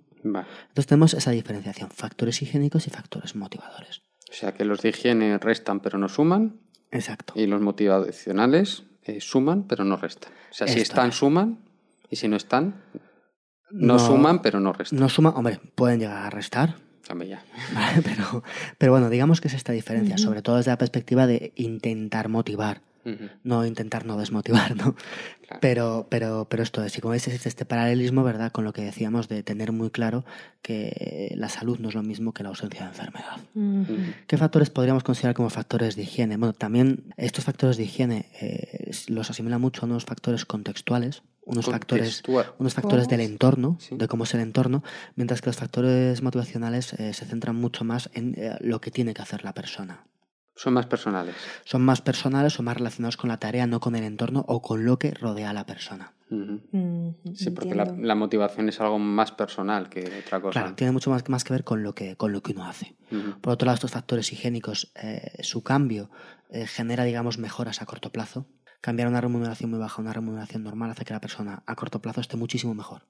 Entonces tenemos esa diferenciación, factores higiénicos y factores motivadores. O sea que los de higiene restan pero no suman Exacto. y los motivacionales eh, suman pero no restan. O sea, si están es. suman y si no están no, suman pero no restan. No suman, hombre, pueden llegar a restar, ya. ¿vale? pero, pero bueno, digamos que es esta diferencia, sobre todo desde la perspectiva de intentar motivar, No intentar no desmotivar, ¿no? Claro. Pero, pero, pero esto es, y como veis, es este paralelismo, ¿verdad? Con lo que decíamos de tener muy claro que la salud no es lo mismo que la ausencia de enfermedad. ¿Qué factores podríamos considerar como factores de higiene? Bueno, también estos factores de higiene eh, los asimila mucho a unos factores contextuales, unos factores, unos factores del ¿Cómo? entorno, Sí. de cómo es el entorno, mientras que los factores motivacionales eh, se centran mucho más en eh, lo que tiene que hacer la persona. Son más personales. Son más personales o más relacionados con la tarea, no con el entorno o con lo que rodea a la persona. Mm, Sí, porque la, motivación es algo más personal que otra cosa. Claro, tiene mucho más, más que ver con lo que, con lo que uno hace. Por otro lado, estos factores higiénicos, eh, su cambio eh, genera, digamos, mejoras a corto plazo. Cambiar una remuneración muy baja a una remuneración normal hace que la persona a corto plazo esté muchísimo mejor.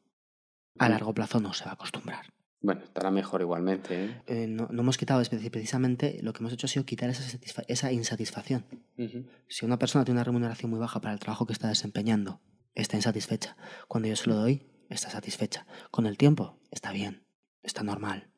A largo plazo no se va a acostumbrar. Bueno, estará mejor igualmente. ¿eh? Eh, no, no hemos quitado, es precisamente lo que hemos hecho ha sido quitar esa, satisfa- esa insatisfacción. Si una persona tiene una remuneración muy baja para el trabajo que está desempeñando, está insatisfecha. Cuando yo se lo doy, está satisfecha. Con el tiempo, está bien, está normal.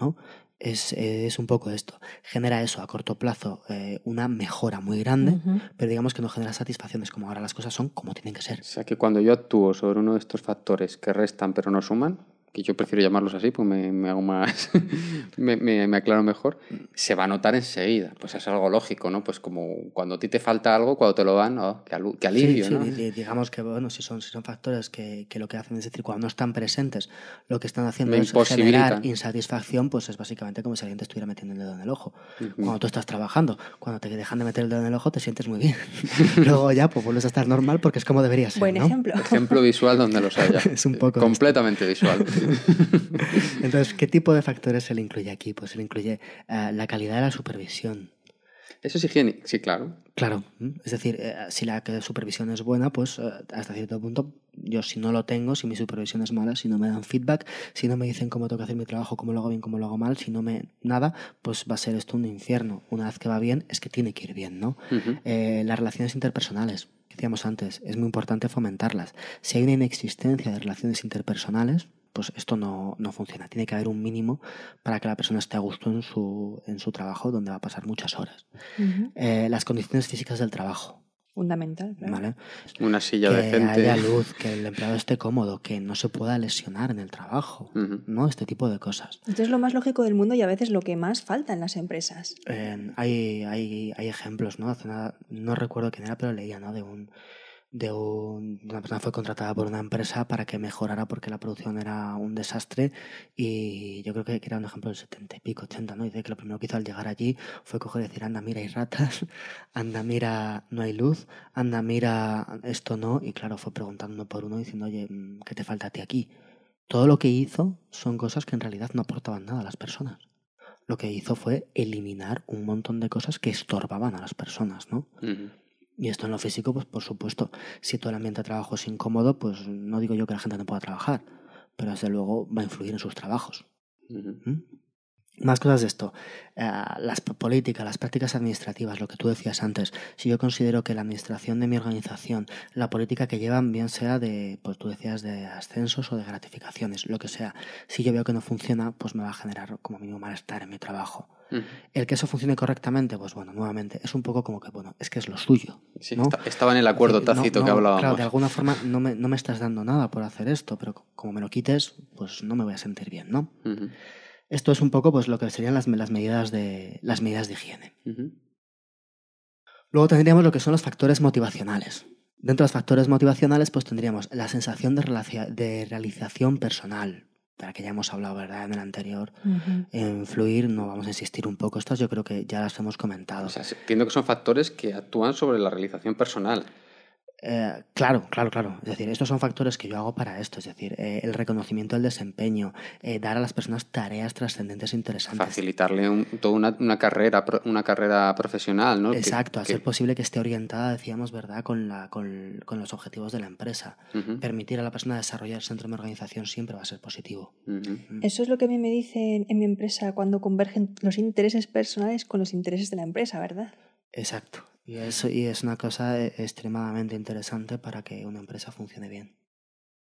¿no? Es, es un poco esto. Genera eso a corto plazo eh, una mejora muy grande, pero digamos que no genera satisfacciones como ahora las cosas son como tienen que ser. O sea que cuando yo actúo sobre uno de estos factores que restan pero no suman, que yo prefiero llamarlos así, pues me, me hago más, me, me- me aclaro mejor, se va a notar enseguida. Pues es algo lógico, ¿no? Pues como cuando a ti te falta algo, cuando te lo dan, oh, qué, alu- qué alivio, Sí, sí, ¿no? di- di- digamos que bueno, si son, si son factores que, que lo que hacen es decir, cuando no están presentes, lo que están haciendo Me es generar insatisfacción, pues es básicamente como si alguien te estuviera metiendo el dedo en el ojo. Cuando tú estás trabajando, cuando te dejan de meter el dedo en el ojo, te sientes muy bien. Luego ya pues vuelves a estar normal porque es como debería ser. Buen ¿no? ejemplo. Ejemplo visual donde los haya. Es un poco Completamente visual. Entonces, ¿qué tipo de factores se le incluye aquí? Pues se le incluye eh, la calidad de la supervisión. Eso es higiénico, sí, claro. Claro, es decir, eh, si la supervisión es buena, pues eh, hasta cierto punto, yo si no lo tengo, si mi supervisión es mala, si no me dan feedback, si no me dicen cómo tengo que hacer mi trabajo, cómo lo hago bien, cómo lo hago mal, si no me nada, pues va a ser esto un infierno. Una vez que va bien, es que tiene que ir bien, ¿no? Eh, las relaciones interpersonales, que decíamos antes, es muy importante fomentarlas. Si hay una inexistencia de relaciones interpersonales, pues esto no, no funciona. Tiene que haber un mínimo para que la persona esté a gusto en su, en su trabajo, donde va a pasar muchas horas. Eh, las condiciones físicas del trabajo, Fundamental, claro. ¿vale? Una silla que decente. haya luz, que el empleado esté cómodo, que no se pueda lesionar en el trabajo. ¿no? Este tipo de cosas. Esto es lo más lógico del mundo y a veces lo que más falta en las empresas. Eh, hay, hay, hay ejemplos, ¿no? Hace nada, no recuerdo quién era, pero leía, ¿no? De un de un, una persona fue contratada por una empresa para que mejorara porque la producción era un desastre y yo creo que era un ejemplo del 70 y pico, 80, ¿no? Y dice que lo primero que hizo al llegar allí fue coger y decir, anda, mira, hay ratas, anda, mira, no hay luz, anda, mira, esto no, y claro, fue preguntando por uno diciendo, oye, mm, ¿qué te falta a ti aquí? Todo lo que hizo son cosas que en realidad no aportaban nada a las personas. Lo que hizo fue eliminar un montón de cosas que estorbaban a las personas, ¿no? Ujú. Y esto en lo físico, pues por supuesto, si todo el ambiente de trabajo es incómodo, pues no digo yo que la gente no pueda trabajar, pero desde luego va a influir en sus trabajos. ¿Mm? Más cosas de esto. Eh, las políticas, las prácticas administrativas, lo que tú decías antes. Si yo considero que la administración de mi organización, la política que llevan, bien sea de, pues tú decías, de ascensos o de gratificaciones, lo que sea, si yo veo que no funciona, pues me va a generar como mínimo malestar en mi trabajo. El que eso funcione correctamente, pues bueno, nuevamente, es un poco como que, bueno, es que es lo suyo. Sí, ¿no? esta- estaba en el acuerdo no- tácito no, que hablábamos. Claro, de alguna forma no me, no me estás dando nada por hacer esto, pero co- como me lo quites, pues no me voy a sentir bien, ¿no? Esto es un poco pues lo que serían las, las medidas de las medidas de higiene. Ujú. Luego tendríamos lo que son los factores motivacionales. Dentro de los factores motivacionales, pues tendríamos la sensación de, de realización personal, de la que ya hemos hablado, ¿verdad?, en el anterior. En fluir, no vamos a insistir un poco. Estas yo creo que ya las hemos comentado. O sea, entiendo que son factores que actúan sobre la realización personal. Eh, claro, claro, claro. Es decir, estos son factores que yo hago para esto. Es decir, eh, el reconocimiento del desempeño, eh, dar a las personas tareas trascendentes e interesantes. Facilitarle un- toda una, una carrera pro- una carrera profesional, ¿no? Que- Exacto, que- ser posible que esté orientada, decíamos, ¿verdad?, con, la, con, con los objetivos de la empresa. Permitir a la persona desarrollarse dentro de una organización siempre va a ser positivo. ujú. Eso es lo que a mí me dicen en mi empresa cuando convergen los intereses personales con los intereses de la empresa, ¿verdad? Exacto. Y, eso, y es una cosa eh, extremadamente interesante para que una empresa funcione bien.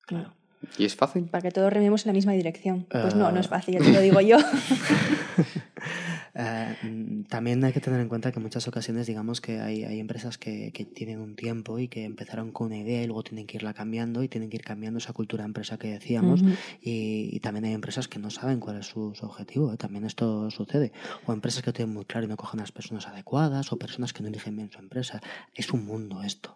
Claro. ¿Y es fácil? Para que todos rememos en la misma dirección. Pues no, no es Ah. fácil, ya te lo digo yo. Eh, también hay que tener en cuenta que en muchas ocasiones, digamos que hay, hay empresas que, que tienen un tiempo y que empezaron con una idea y luego tienen que irla cambiando y tienen que ir cambiando esa cultura empresa que decíamos. Y, y también hay empresas que no saben cuál es su, su objetivo, ¿eh? también esto sucede. O empresas que lo tienen muy claro y no cogen a las personas adecuadas, o personas que no eligen bien su empresa. Es un mundo esto.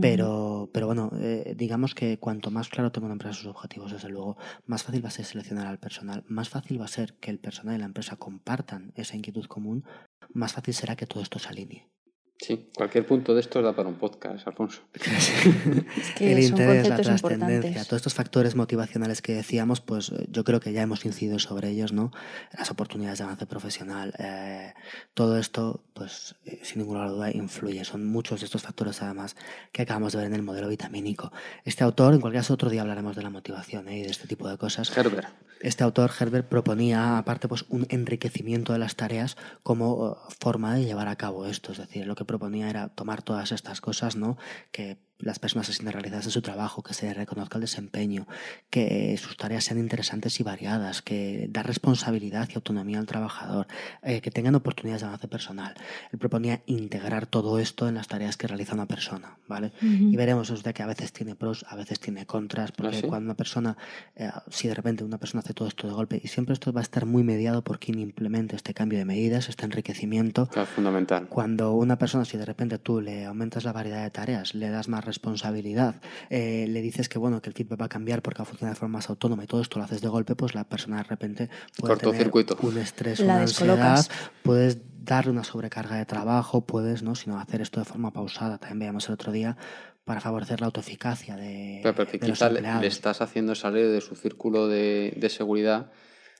Pero, pero bueno, eh, digamos que cuanto más claro tenga una empresa sus objetivos, desde luego, más fácil va a ser seleccionar al personal, más fácil va a ser que el personal y la empresa compartan esa inquietud común, más fácil será que todo esto se alinee. Sí, cualquier punto de esto da para un podcast, Alfonso. Es que el interés, la trascendencia, todos estos factores motivacionales que decíamos, pues eh, yo creo que ya hemos incidido sobre ellos, ¿no? Las oportunidades de avance profesional, eh, todo esto, pues eh, sin ninguna duda influye. Son muchos de estos factores, además, que acabamos de ver en el modelo vitamínico. Este autor, en cualquier caso, otro día hablaremos de la motivación ¿eh? y de este tipo de cosas. Herbert. Este autor, Herbert, proponía, aparte, pues un enriquecimiento de las tareas como forma de llevar a cabo esto. Es decir, lo que proponía era tomar todas estas cosas, ¿no? Que las personas se sienten realizadas en su trabajo, que se reconozca el desempeño, que sus tareas sean interesantes y variadas, que dar responsabilidad y autonomía al trabajador, eh, que tengan oportunidades de avance personal. Él proponía integrar todo esto en las tareas que realiza una persona, ¿vale? Ujú. Y veremos es de que a veces tiene pros, a veces tiene contras, porque ¿Ah, sí? cuando una persona, eh, si de repente una persona hace todo esto de golpe, y siempre esto va a estar muy mediado por quien implemente este cambio de medidas, este enriquecimiento, Claro, fundamental. cuando una persona, si de repente tú le aumentas la variedad de tareas, le das más responsabilidad, eh, le dices que bueno, que el feedback va a cambiar porque va a funcionar de forma más autónoma y todo esto lo haces de golpe, pues la persona de repente puede tener Cortocircuito. un estrés, La una ansiedad, puedes darle una sobrecarga de trabajo, puedes, ¿no? Sino hacer esto de forma pausada, también veíamos el otro día, para favorecer la autoeficacia de, Pero, pero que de los le, empleados. le estás haciendo salir de su círculo de, de seguridad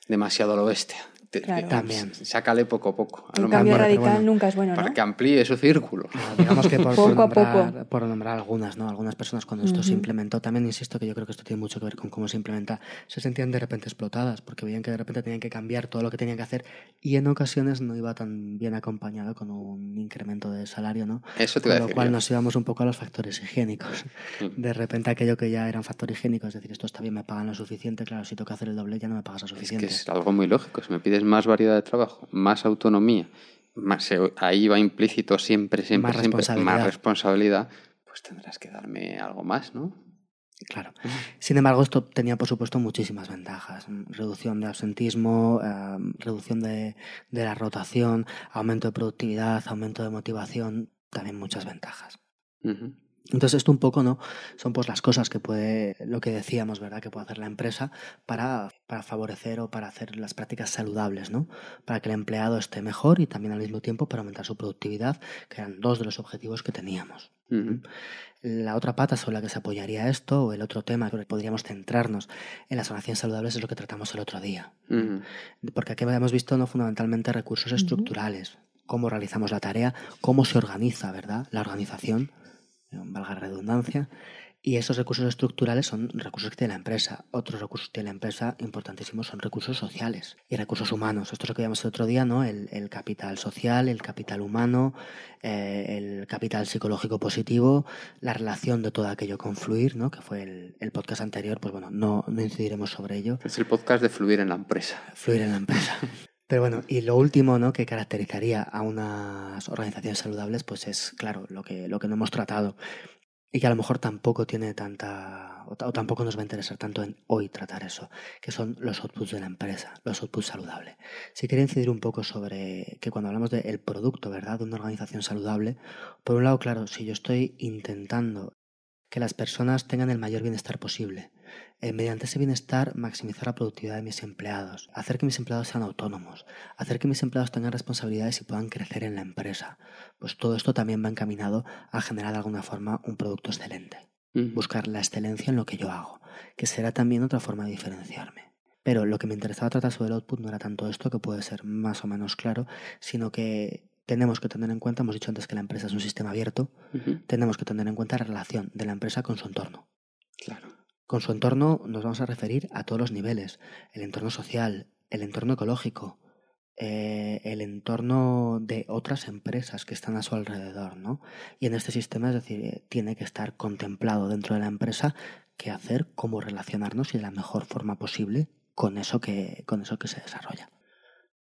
demasiado a lo bestia. Te- Claro. También. Sácale poco a poco. A Un cambio mejor, radical bueno, nunca es bueno, ¿no? Para que amplíe su círculo. Ah, digamos que por, por Poco a nombrar, poco. por nombrar algunas, ¿no? Algunas personas cuando esto se implementó, también insisto que yo creo que esto tiene mucho que ver con cómo se implementa, se sentían de repente explotadas, porque veían que de repente tenían que cambiar todo lo que tenían que hacer y en ocasiones no iba tan bien acompañado con un incremento de salario, ¿no? Eso te a Con lo cual yo. nos íbamos un poco a los factores higiénicos. Mm. De repente aquello que ya era un factor higiénico, es decir, esto está bien, me pagan lo suficiente, claro, si tengo que hacer el doble ya no me pagas lo Es que suficiente. es algo muy lógico. Si me pides más variedad de trabajo, más autonomía, más, ahí va implícito siempre, siempre, Más siempre responsabilidad. más responsabilidad, pues tendrás que darme algo más, ¿no? Claro. Sin embargo, esto tenía, por supuesto, muchísimas ventajas. Reducción de absentismo, eh, reducción de, de la rotación, aumento de productividad, aumento de motivación, también muchas ventajas. Ujú. Entonces, esto un poco, ¿no? Son pues las cosas que puede, lo que decíamos, ¿verdad? Que puede hacer la empresa para, para favorecer o para hacer las prácticas saludables, ¿no? Para que el empleado esté mejor y también al mismo tiempo para aumentar su productividad, que eran dos de los objetivos que teníamos. La otra pata sobre la que se apoyaría esto, o el otro tema sobre el que podríamos centrarnos en las relaciones saludables, es lo que tratamos el otro día. Porque aquí hemos visto ¿no? fundamentalmente recursos estructurales, cómo realizamos la tarea, cómo se organiza, ¿verdad? La organización, valga la redundancia. Y esos recursos estructurales son recursos que tiene la empresa. Otros recursos que tiene la empresa importantísimos son recursos sociales y recursos humanos. Esto es lo que veíamos el otro día, ¿no? El, el capital social, el capital humano, eh, el capital psicológico positivo, la relación de todo aquello con fluir, ¿no? Que fue el, el podcast anterior. Pues bueno, no, no incidiremos sobre ello Es el podcast de fluir en la empresa. fluir en la empresa. Pero bueno, y lo último ¿no? que caracterizaría a unas organizaciones saludables, pues es, claro, lo que, lo que no hemos tratado y que a lo mejor tampoco tiene tanta, o, ta- o tampoco nos va a interesar tanto en hoy tratar eso, que son los outputs de la empresa, los outputs saludables. Si quería incidir un poco sobre que cuando hablamos del producto, ¿verdad?, de una organización saludable, por un lado, claro, si yo estoy intentando que las personas tengan el mayor bienestar posible, eh, mediante ese bienestar maximizar la productividad de mis empleados, hacer que mis empleados sean autónomos, hacer que mis empleados tengan responsabilidades y puedan crecer en la empresa. Pues todo esto también va encaminado a generar de alguna forma un producto excelente. Buscar la excelencia en lo que yo hago, que será también otra forma de diferenciarme. Pero lo que me interesaba tratar sobre el output no era tanto esto, que puede ser más o menos claro, sino que tenemos que tener en cuenta, hemos dicho antes que la empresa es un sistema abierto, tenemos que tener en cuenta la relación de la empresa con su entorno. Claro. Con su entorno nos vamos a referir a todos los niveles, el entorno social, el entorno ecológico, eh, el entorno de otras empresas que están a su alrededor, ¿no? Y en este sistema, es decir, eh, tiene que estar contemplado dentro de la empresa qué hacer, cómo relacionarnos y de la mejor forma posible con eso que, con eso que se desarrolla.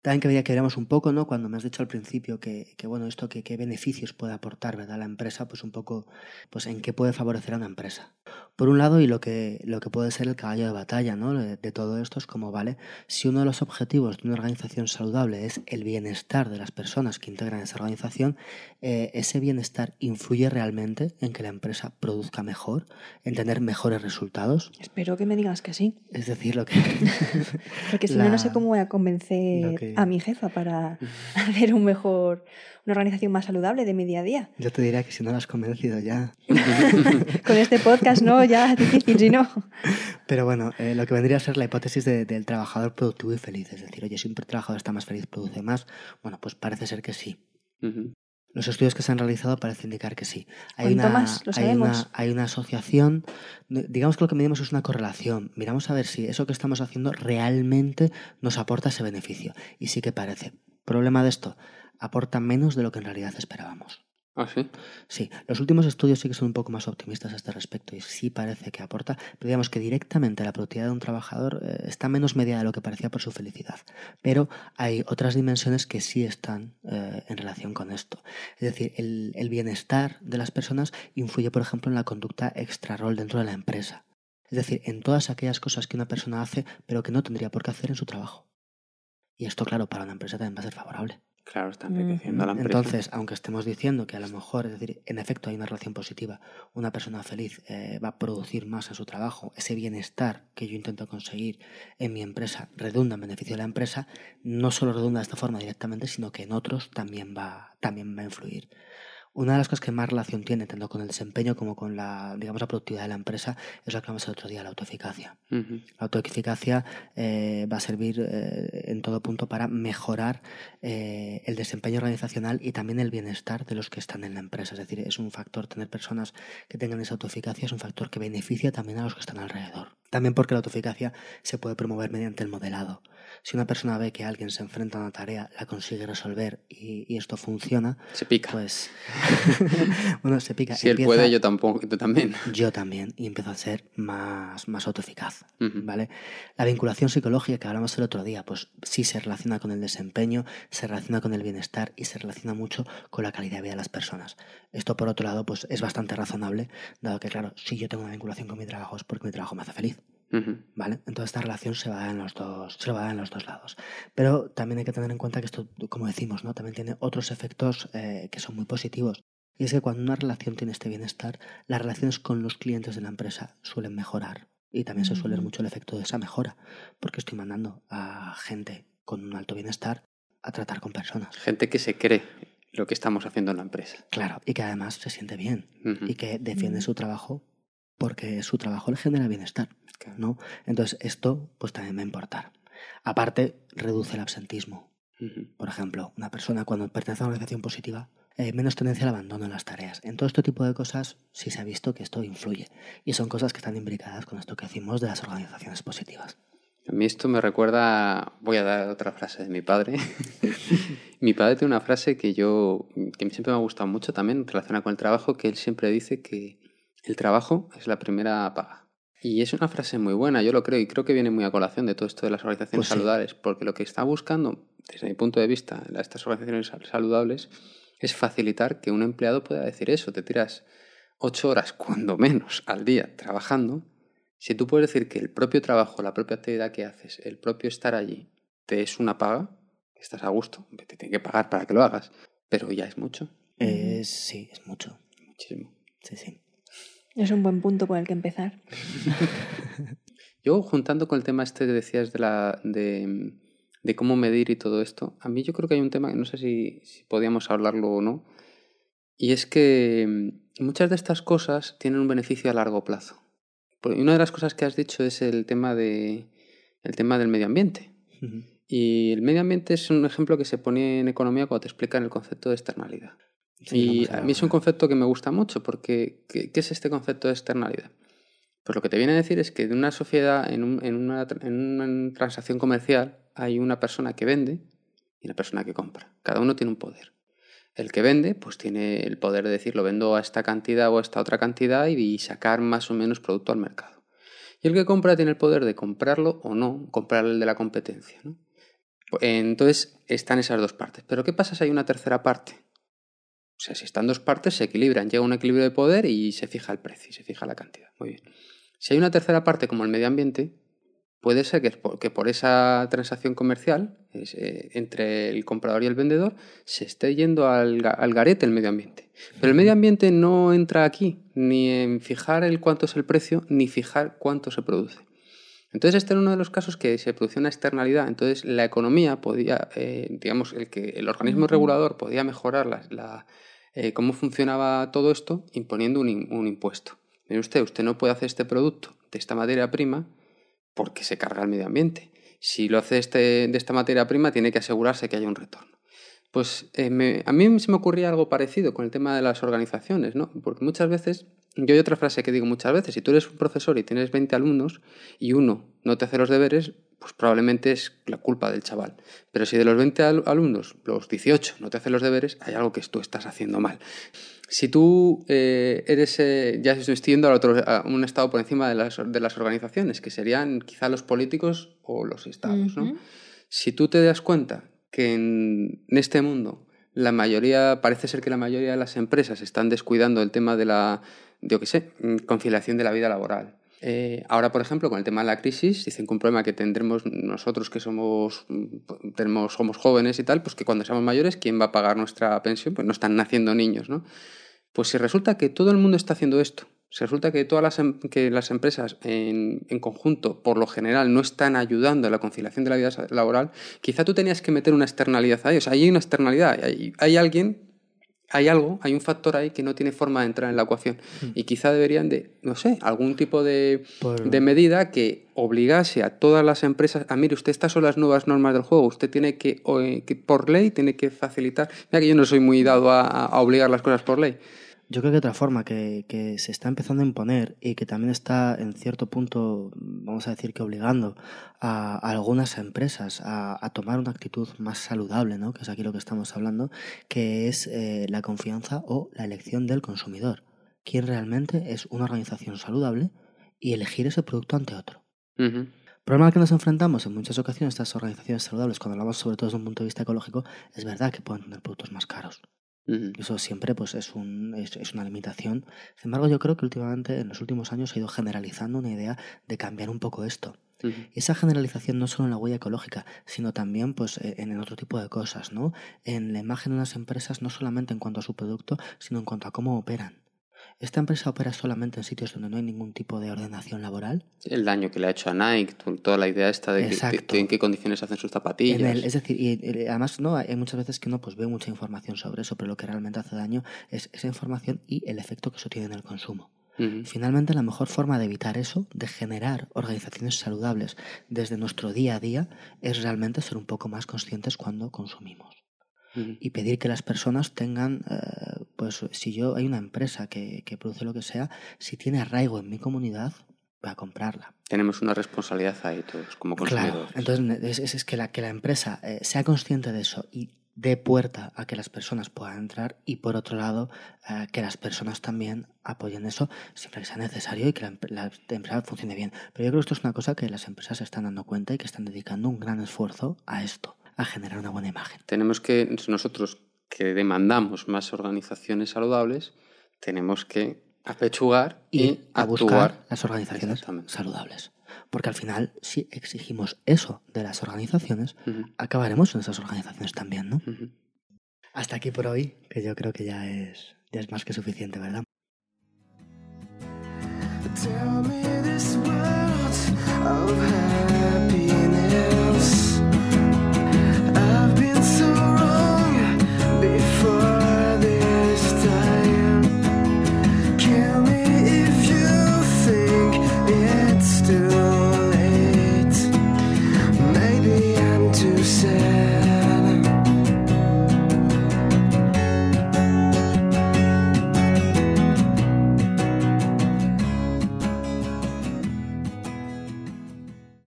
También quería que viéramos un poco, ¿no? Cuando me has dicho al principio que, que bueno, esto, que qué beneficios puede aportar, ¿verdad? La empresa, pues un poco, pues en qué puede favorecer a una empresa. Por un lado, y lo que, lo que puede ser el caballo de batalla ¿no? de, de, todo esto es como, vale, si uno de los objetivos de una organización saludable es el bienestar de las personas que integran esa organización, eh, ese bienestar influye realmente en que la empresa produzca mejor, en tener mejores resultados. Espero que me digas que sí. Es decir, lo que... Porque si la... no, no sé cómo voy a convencer a mi jefa para hacer un mejor, una organización más saludable de mi día a día. Yo te diría que si no la has convencido ya. Con este podcast no, ya es difícil, si no. Pero bueno, eh, lo que vendría a ser la hipótesis de, del trabajador productivo y feliz. Es decir, oye, si un trabajador está más feliz, produce más. Bueno, pues parece ser que sí. Uh -huh. Los estudios que se han realizado parecen indicar que sí. Hay una, más? Lo hay, una, hay una asociación, digamos que lo que medimos es una correlación. Miramos a ver si eso que estamos haciendo realmente nos aporta ese beneficio. Y sí que parece. Problema de esto, aporta menos de lo que en realidad esperábamos. ¿Ah, sí? Sí, los últimos estudios sí que son un poco más optimistas a este respecto y sí parece que aporta, pero digamos que directamente la productividad de un trabajador eh, está menos media de lo que parecía por su felicidad. Pero hay otras dimensiones que sí están eh, en relación con esto. Es decir, el, bienestar de las personas influye, por ejemplo, en la conducta extra-rol dentro de la empresa. Es decir, en todas aquellas cosas que una persona hace, pero que no tendría por qué hacer en su trabajo. Y esto, claro, para una empresa también va a ser favorable. Claro, está enriqueciendo a la empresa. Entonces, aunque estemos diciendo que a lo mejor, es decir, en efecto hay una relación positiva, una persona feliz eh, va a producir más en su trabajo, ese bienestar que yo intento conseguir en mi empresa redunda en beneficio de la empresa, no solo redunda de esta forma directamente, sino que en otros también va, también va a influir. Una de las cosas que más relación tiene, tanto con el desempeño como con la, digamos, la productividad de la empresa, es lo que hablamos el otro día, la autoeficacia. Uh -huh. La autoeficacia eh, va a servir eh, en todo punto para mejorar eh, el desempeño organizacional y también el bienestar de los que están en la empresa. Es decir, es un factor, tener personas que tengan esa autoeficacia es un factor que beneficia también a los que están alrededor. También porque la autoeficacia se puede promover mediante el modelado. Si una persona ve que alguien se enfrenta a una tarea, la consigue resolver y, y esto funciona, se pica. Pues bueno, se pica. Si empieza, él puede, yo tampoco, yo también. Yo también y empiezo a ser más, más autoeficaz, uh -huh. ¿vale? La vinculación psicológica que hablamos el otro día, pues sí se relaciona con el desempeño, se relaciona con el bienestar y se relaciona mucho con la calidad de vida de las personas. Esto por otro lado, pues es bastante razonable, dado que claro, si yo tengo una vinculación con mi trabajo es porque mi trabajo me hace feliz. Uh -huh. ¿Vale? Entonces esta relación se va, a dar en los dos, se va a dar en los dos lados. Pero también hay que tener en cuenta que esto, como decimos, ¿no? también tiene otros efectos eh, que son muy positivos. Y es que cuando una relación tiene este bienestar, las relaciones con los clientes de la empresa suelen mejorar. Y también se suele ver mucho el efecto de esa mejora, porque estoy mandando a gente con un alto bienestar a tratar con personas. Gente que se cree lo que estamos haciendo en la empresa. Claro, y que además se siente bien uh -huh. y que defiende su trabajo porque su trabajo le genera bienestar. ¿no? Entonces esto pues también va a importar. Aparte, reduce el absentismo. Uh -huh. Por ejemplo, una persona cuando pertenece a una organización positiva eh, menos tendencia al abandono en las tareas. En todo este tipo de cosas sí se ha visto que esto influye y son cosas que están imbricadas con esto que decimos de las organizaciones positivas. A mí esto me recuerda, voy a dar otra frase de mi padre. mi padre tiene una frase que yo, que siempre me ha gustado mucho también relacionada con el trabajo, que él siempre dice que el trabajo es la primera paga. Y es una frase muy buena, yo lo creo, y creo que viene muy a colación de todo esto de las organizaciones pues sí. saludables, porque lo que está buscando, desde mi punto de vista, estas organizaciones saludables, es facilitar que un empleado pueda decir eso. Te tiras ocho horas, cuando menos, al día trabajando. Si tú puedes decir que el propio trabajo, la propia actividad que haces, el propio estar allí, te es una paga, estás a gusto, te tiene que pagar para que lo hagas, pero ya es mucho. Eh, sí, es mucho. Muchísimo. Sí, sí. Es un buen punto por el que empezar. Yo, juntando con el tema este que decías de la. De, de cómo medir y todo esto, a mí yo creo que hay un tema que no sé si, si podíamos hablarlo o no, y es que mm, muchas de estas cosas tienen un beneficio a largo plazo. Y una de las cosas que has dicho es el tema, de, el tema del medio ambiente. Uh -huh. Y el medio ambiente es un ejemplo que se pone en economía cuando te explican el concepto de externalidad. Sí, y a, mí es un concepto que me gusta mucho porque ¿qué, ¿qué, es este concepto de externalidad? Pues lo que te viene a decir es que en una sociedad, en, un, en, una, en una transacción comercial, hay una persona que vende y una persona que compra. Cada uno tiene un poder. El que vende, pues tiene el poder de decir, lo vendo a esta cantidad o a esta otra cantidad y sacar más o menos producto al mercado. Y el que compra tiene el poder de comprarlo o no, comprar el de la competencia. ¿no? Entonces están esas dos partes. Pero ¿qué pasa si hay una tercera parte? O sea, si están dos partes, se equilibran, llega un equilibrio de poder y se fija el precio y se fija la cantidad. Muy bien. Si hay una tercera parte como el medio ambiente, puede ser que, por esa transacción comercial eh, entre el comprador y el vendedor se esté yendo al, garete el medio ambiente. Pero el medio ambiente no entra aquí ni en fijar el cuánto es el precio ni fijar cuánto se produce. Entonces este era uno de los casos que se producía una externalidad. Entonces la economía podía, eh, digamos, el que el organismo regulador podía mejorar la, eh, cómo funcionaba todo esto imponiendo un, un impuesto. Mire usted, usted no puede hacer este producto de esta materia prima porque se carga el medio ambiente. Si lo hace este, de esta materia prima, tiene que asegurarse que haya un retorno. Pues eh, a mí se me ocurría algo parecido con el tema de las organizaciones, ¿no? Porque muchas veces, yo hay otra frase que digo muchas veces, si tú eres un profesor y tienes 20 alumnos y uno no te hace los deberes, pues probablemente es la culpa del chaval. Pero si de los 20 alumnos, los 18 no te hacen los deberes, hay algo que tú estás haciendo mal si tú eh, eres, eh, ya estoy yendo a, otro, a un estado por encima de las, de las, organizaciones, que serían quizá los políticos o los estados, ¿no? Si tú te das cuenta que en, este mundo la mayoría, parece ser que la mayoría de las empresas están descuidando el tema de la, yo qué sé, mm, conciliación de la vida laboral. Eh, ahora, por ejemplo, con el tema de la crisis, dicen que un problema que tendremos nosotros que somos, tenemos, somos jóvenes y tal, pues que cuando seamos mayores, ¿quién va a pagar nuestra pensión? Pues no están naciendo niños, ¿no? Pues si resulta que todo el mundo está haciendo esto, si resulta que todas las, em, que las empresas en, conjunto, por lo general, no están ayudando a la conciliación de la vida laboral, quizá tú tenías que meter una externalidad ahí. O sea, hay una externalidad, hay alguien hay algo, hay un factor ahí que no tiene forma de entrar en la ecuación. Hmm. Y quizá deberían de, no sé, algún tipo de, de, medida que obligase a todas las empresas a, mire, usted, estas son las nuevas normas del juego, usted tiene que, que por ley, tiene que facilitar. Mira que yo no soy muy dado a obligar las cosas por ley. Yo creo que otra forma que, que, se está empezando a imponer y que también está en cierto punto, vamos a decir que obligando a, algunas empresas a, tomar una actitud más saludable, ¿no? que es aquí lo que estamos hablando, que es eh, la confianza o la elección del consumidor. ¿Quién realmente es una organización saludable y elegir ese producto ante otro? El problema al que nos enfrentamos en muchas ocasiones estas organizaciones saludables, cuando hablamos sobre todo desde un punto de vista ecológico, es verdad que pueden tener productos más caros. Eso siempre pues, es, un, es, una limitación. Sin embargo, yo creo que últimamente, en los últimos años, se ha ido generalizando una idea de cambiar un poco esto. Y esa generalización no solo en la huella ecológica, sino también pues, e, en, otro tipo de cosas, ¿no? En la imagen de unas empresas, no solamente en cuanto a su producto, sino en cuanto a cómo operan. ¿Esta empresa opera solamente en sitios donde no hay ningún tipo de ordenación laboral? El daño que le ha hecho a Nike, toda la idea esta de, en qué condiciones hacen sus zapatillas. es decir, y, además no hay muchas veces que uno pues ve mucha información sobre eso, pero lo que realmente hace daño es esa información y el efecto que eso tiene en el consumo. Finalmente, la mejor forma de evitar eso, de generar organizaciones saludables desde nuestro día a día, es realmente ser un poco más conscientes cuando consumimos y pedir que las personas tengan, eh, pues si yo hay una empresa que, que, produce lo que sea, si tiene arraigo en mi comunidad, voy a comprarla. Tenemos una responsabilidad ahí todos como consumidores. Claro, entonces es, es que, la, que la empresa eh, sea consciente de eso y dé puerta a que las personas puedan entrar y por otro lado eh, que las personas también apoyen eso siempre que sea necesario y que la, la, empresa funcione bien. Pero yo creo que esto es una cosa que las empresas se están dando cuenta y que están dedicando un gran esfuerzo a esto a generar una buena imagen. Tenemos que, nosotros que demandamos más organizaciones saludables, tenemos que apechugar y, a buscar las organizaciones saludables. Porque al final, si exigimos eso de las organizaciones, acabaremos en esas organizaciones también, ¿no? Hasta aquí por hoy, que yo creo que ya es, ya es más que suficiente, ¿verdad? Tell me this world of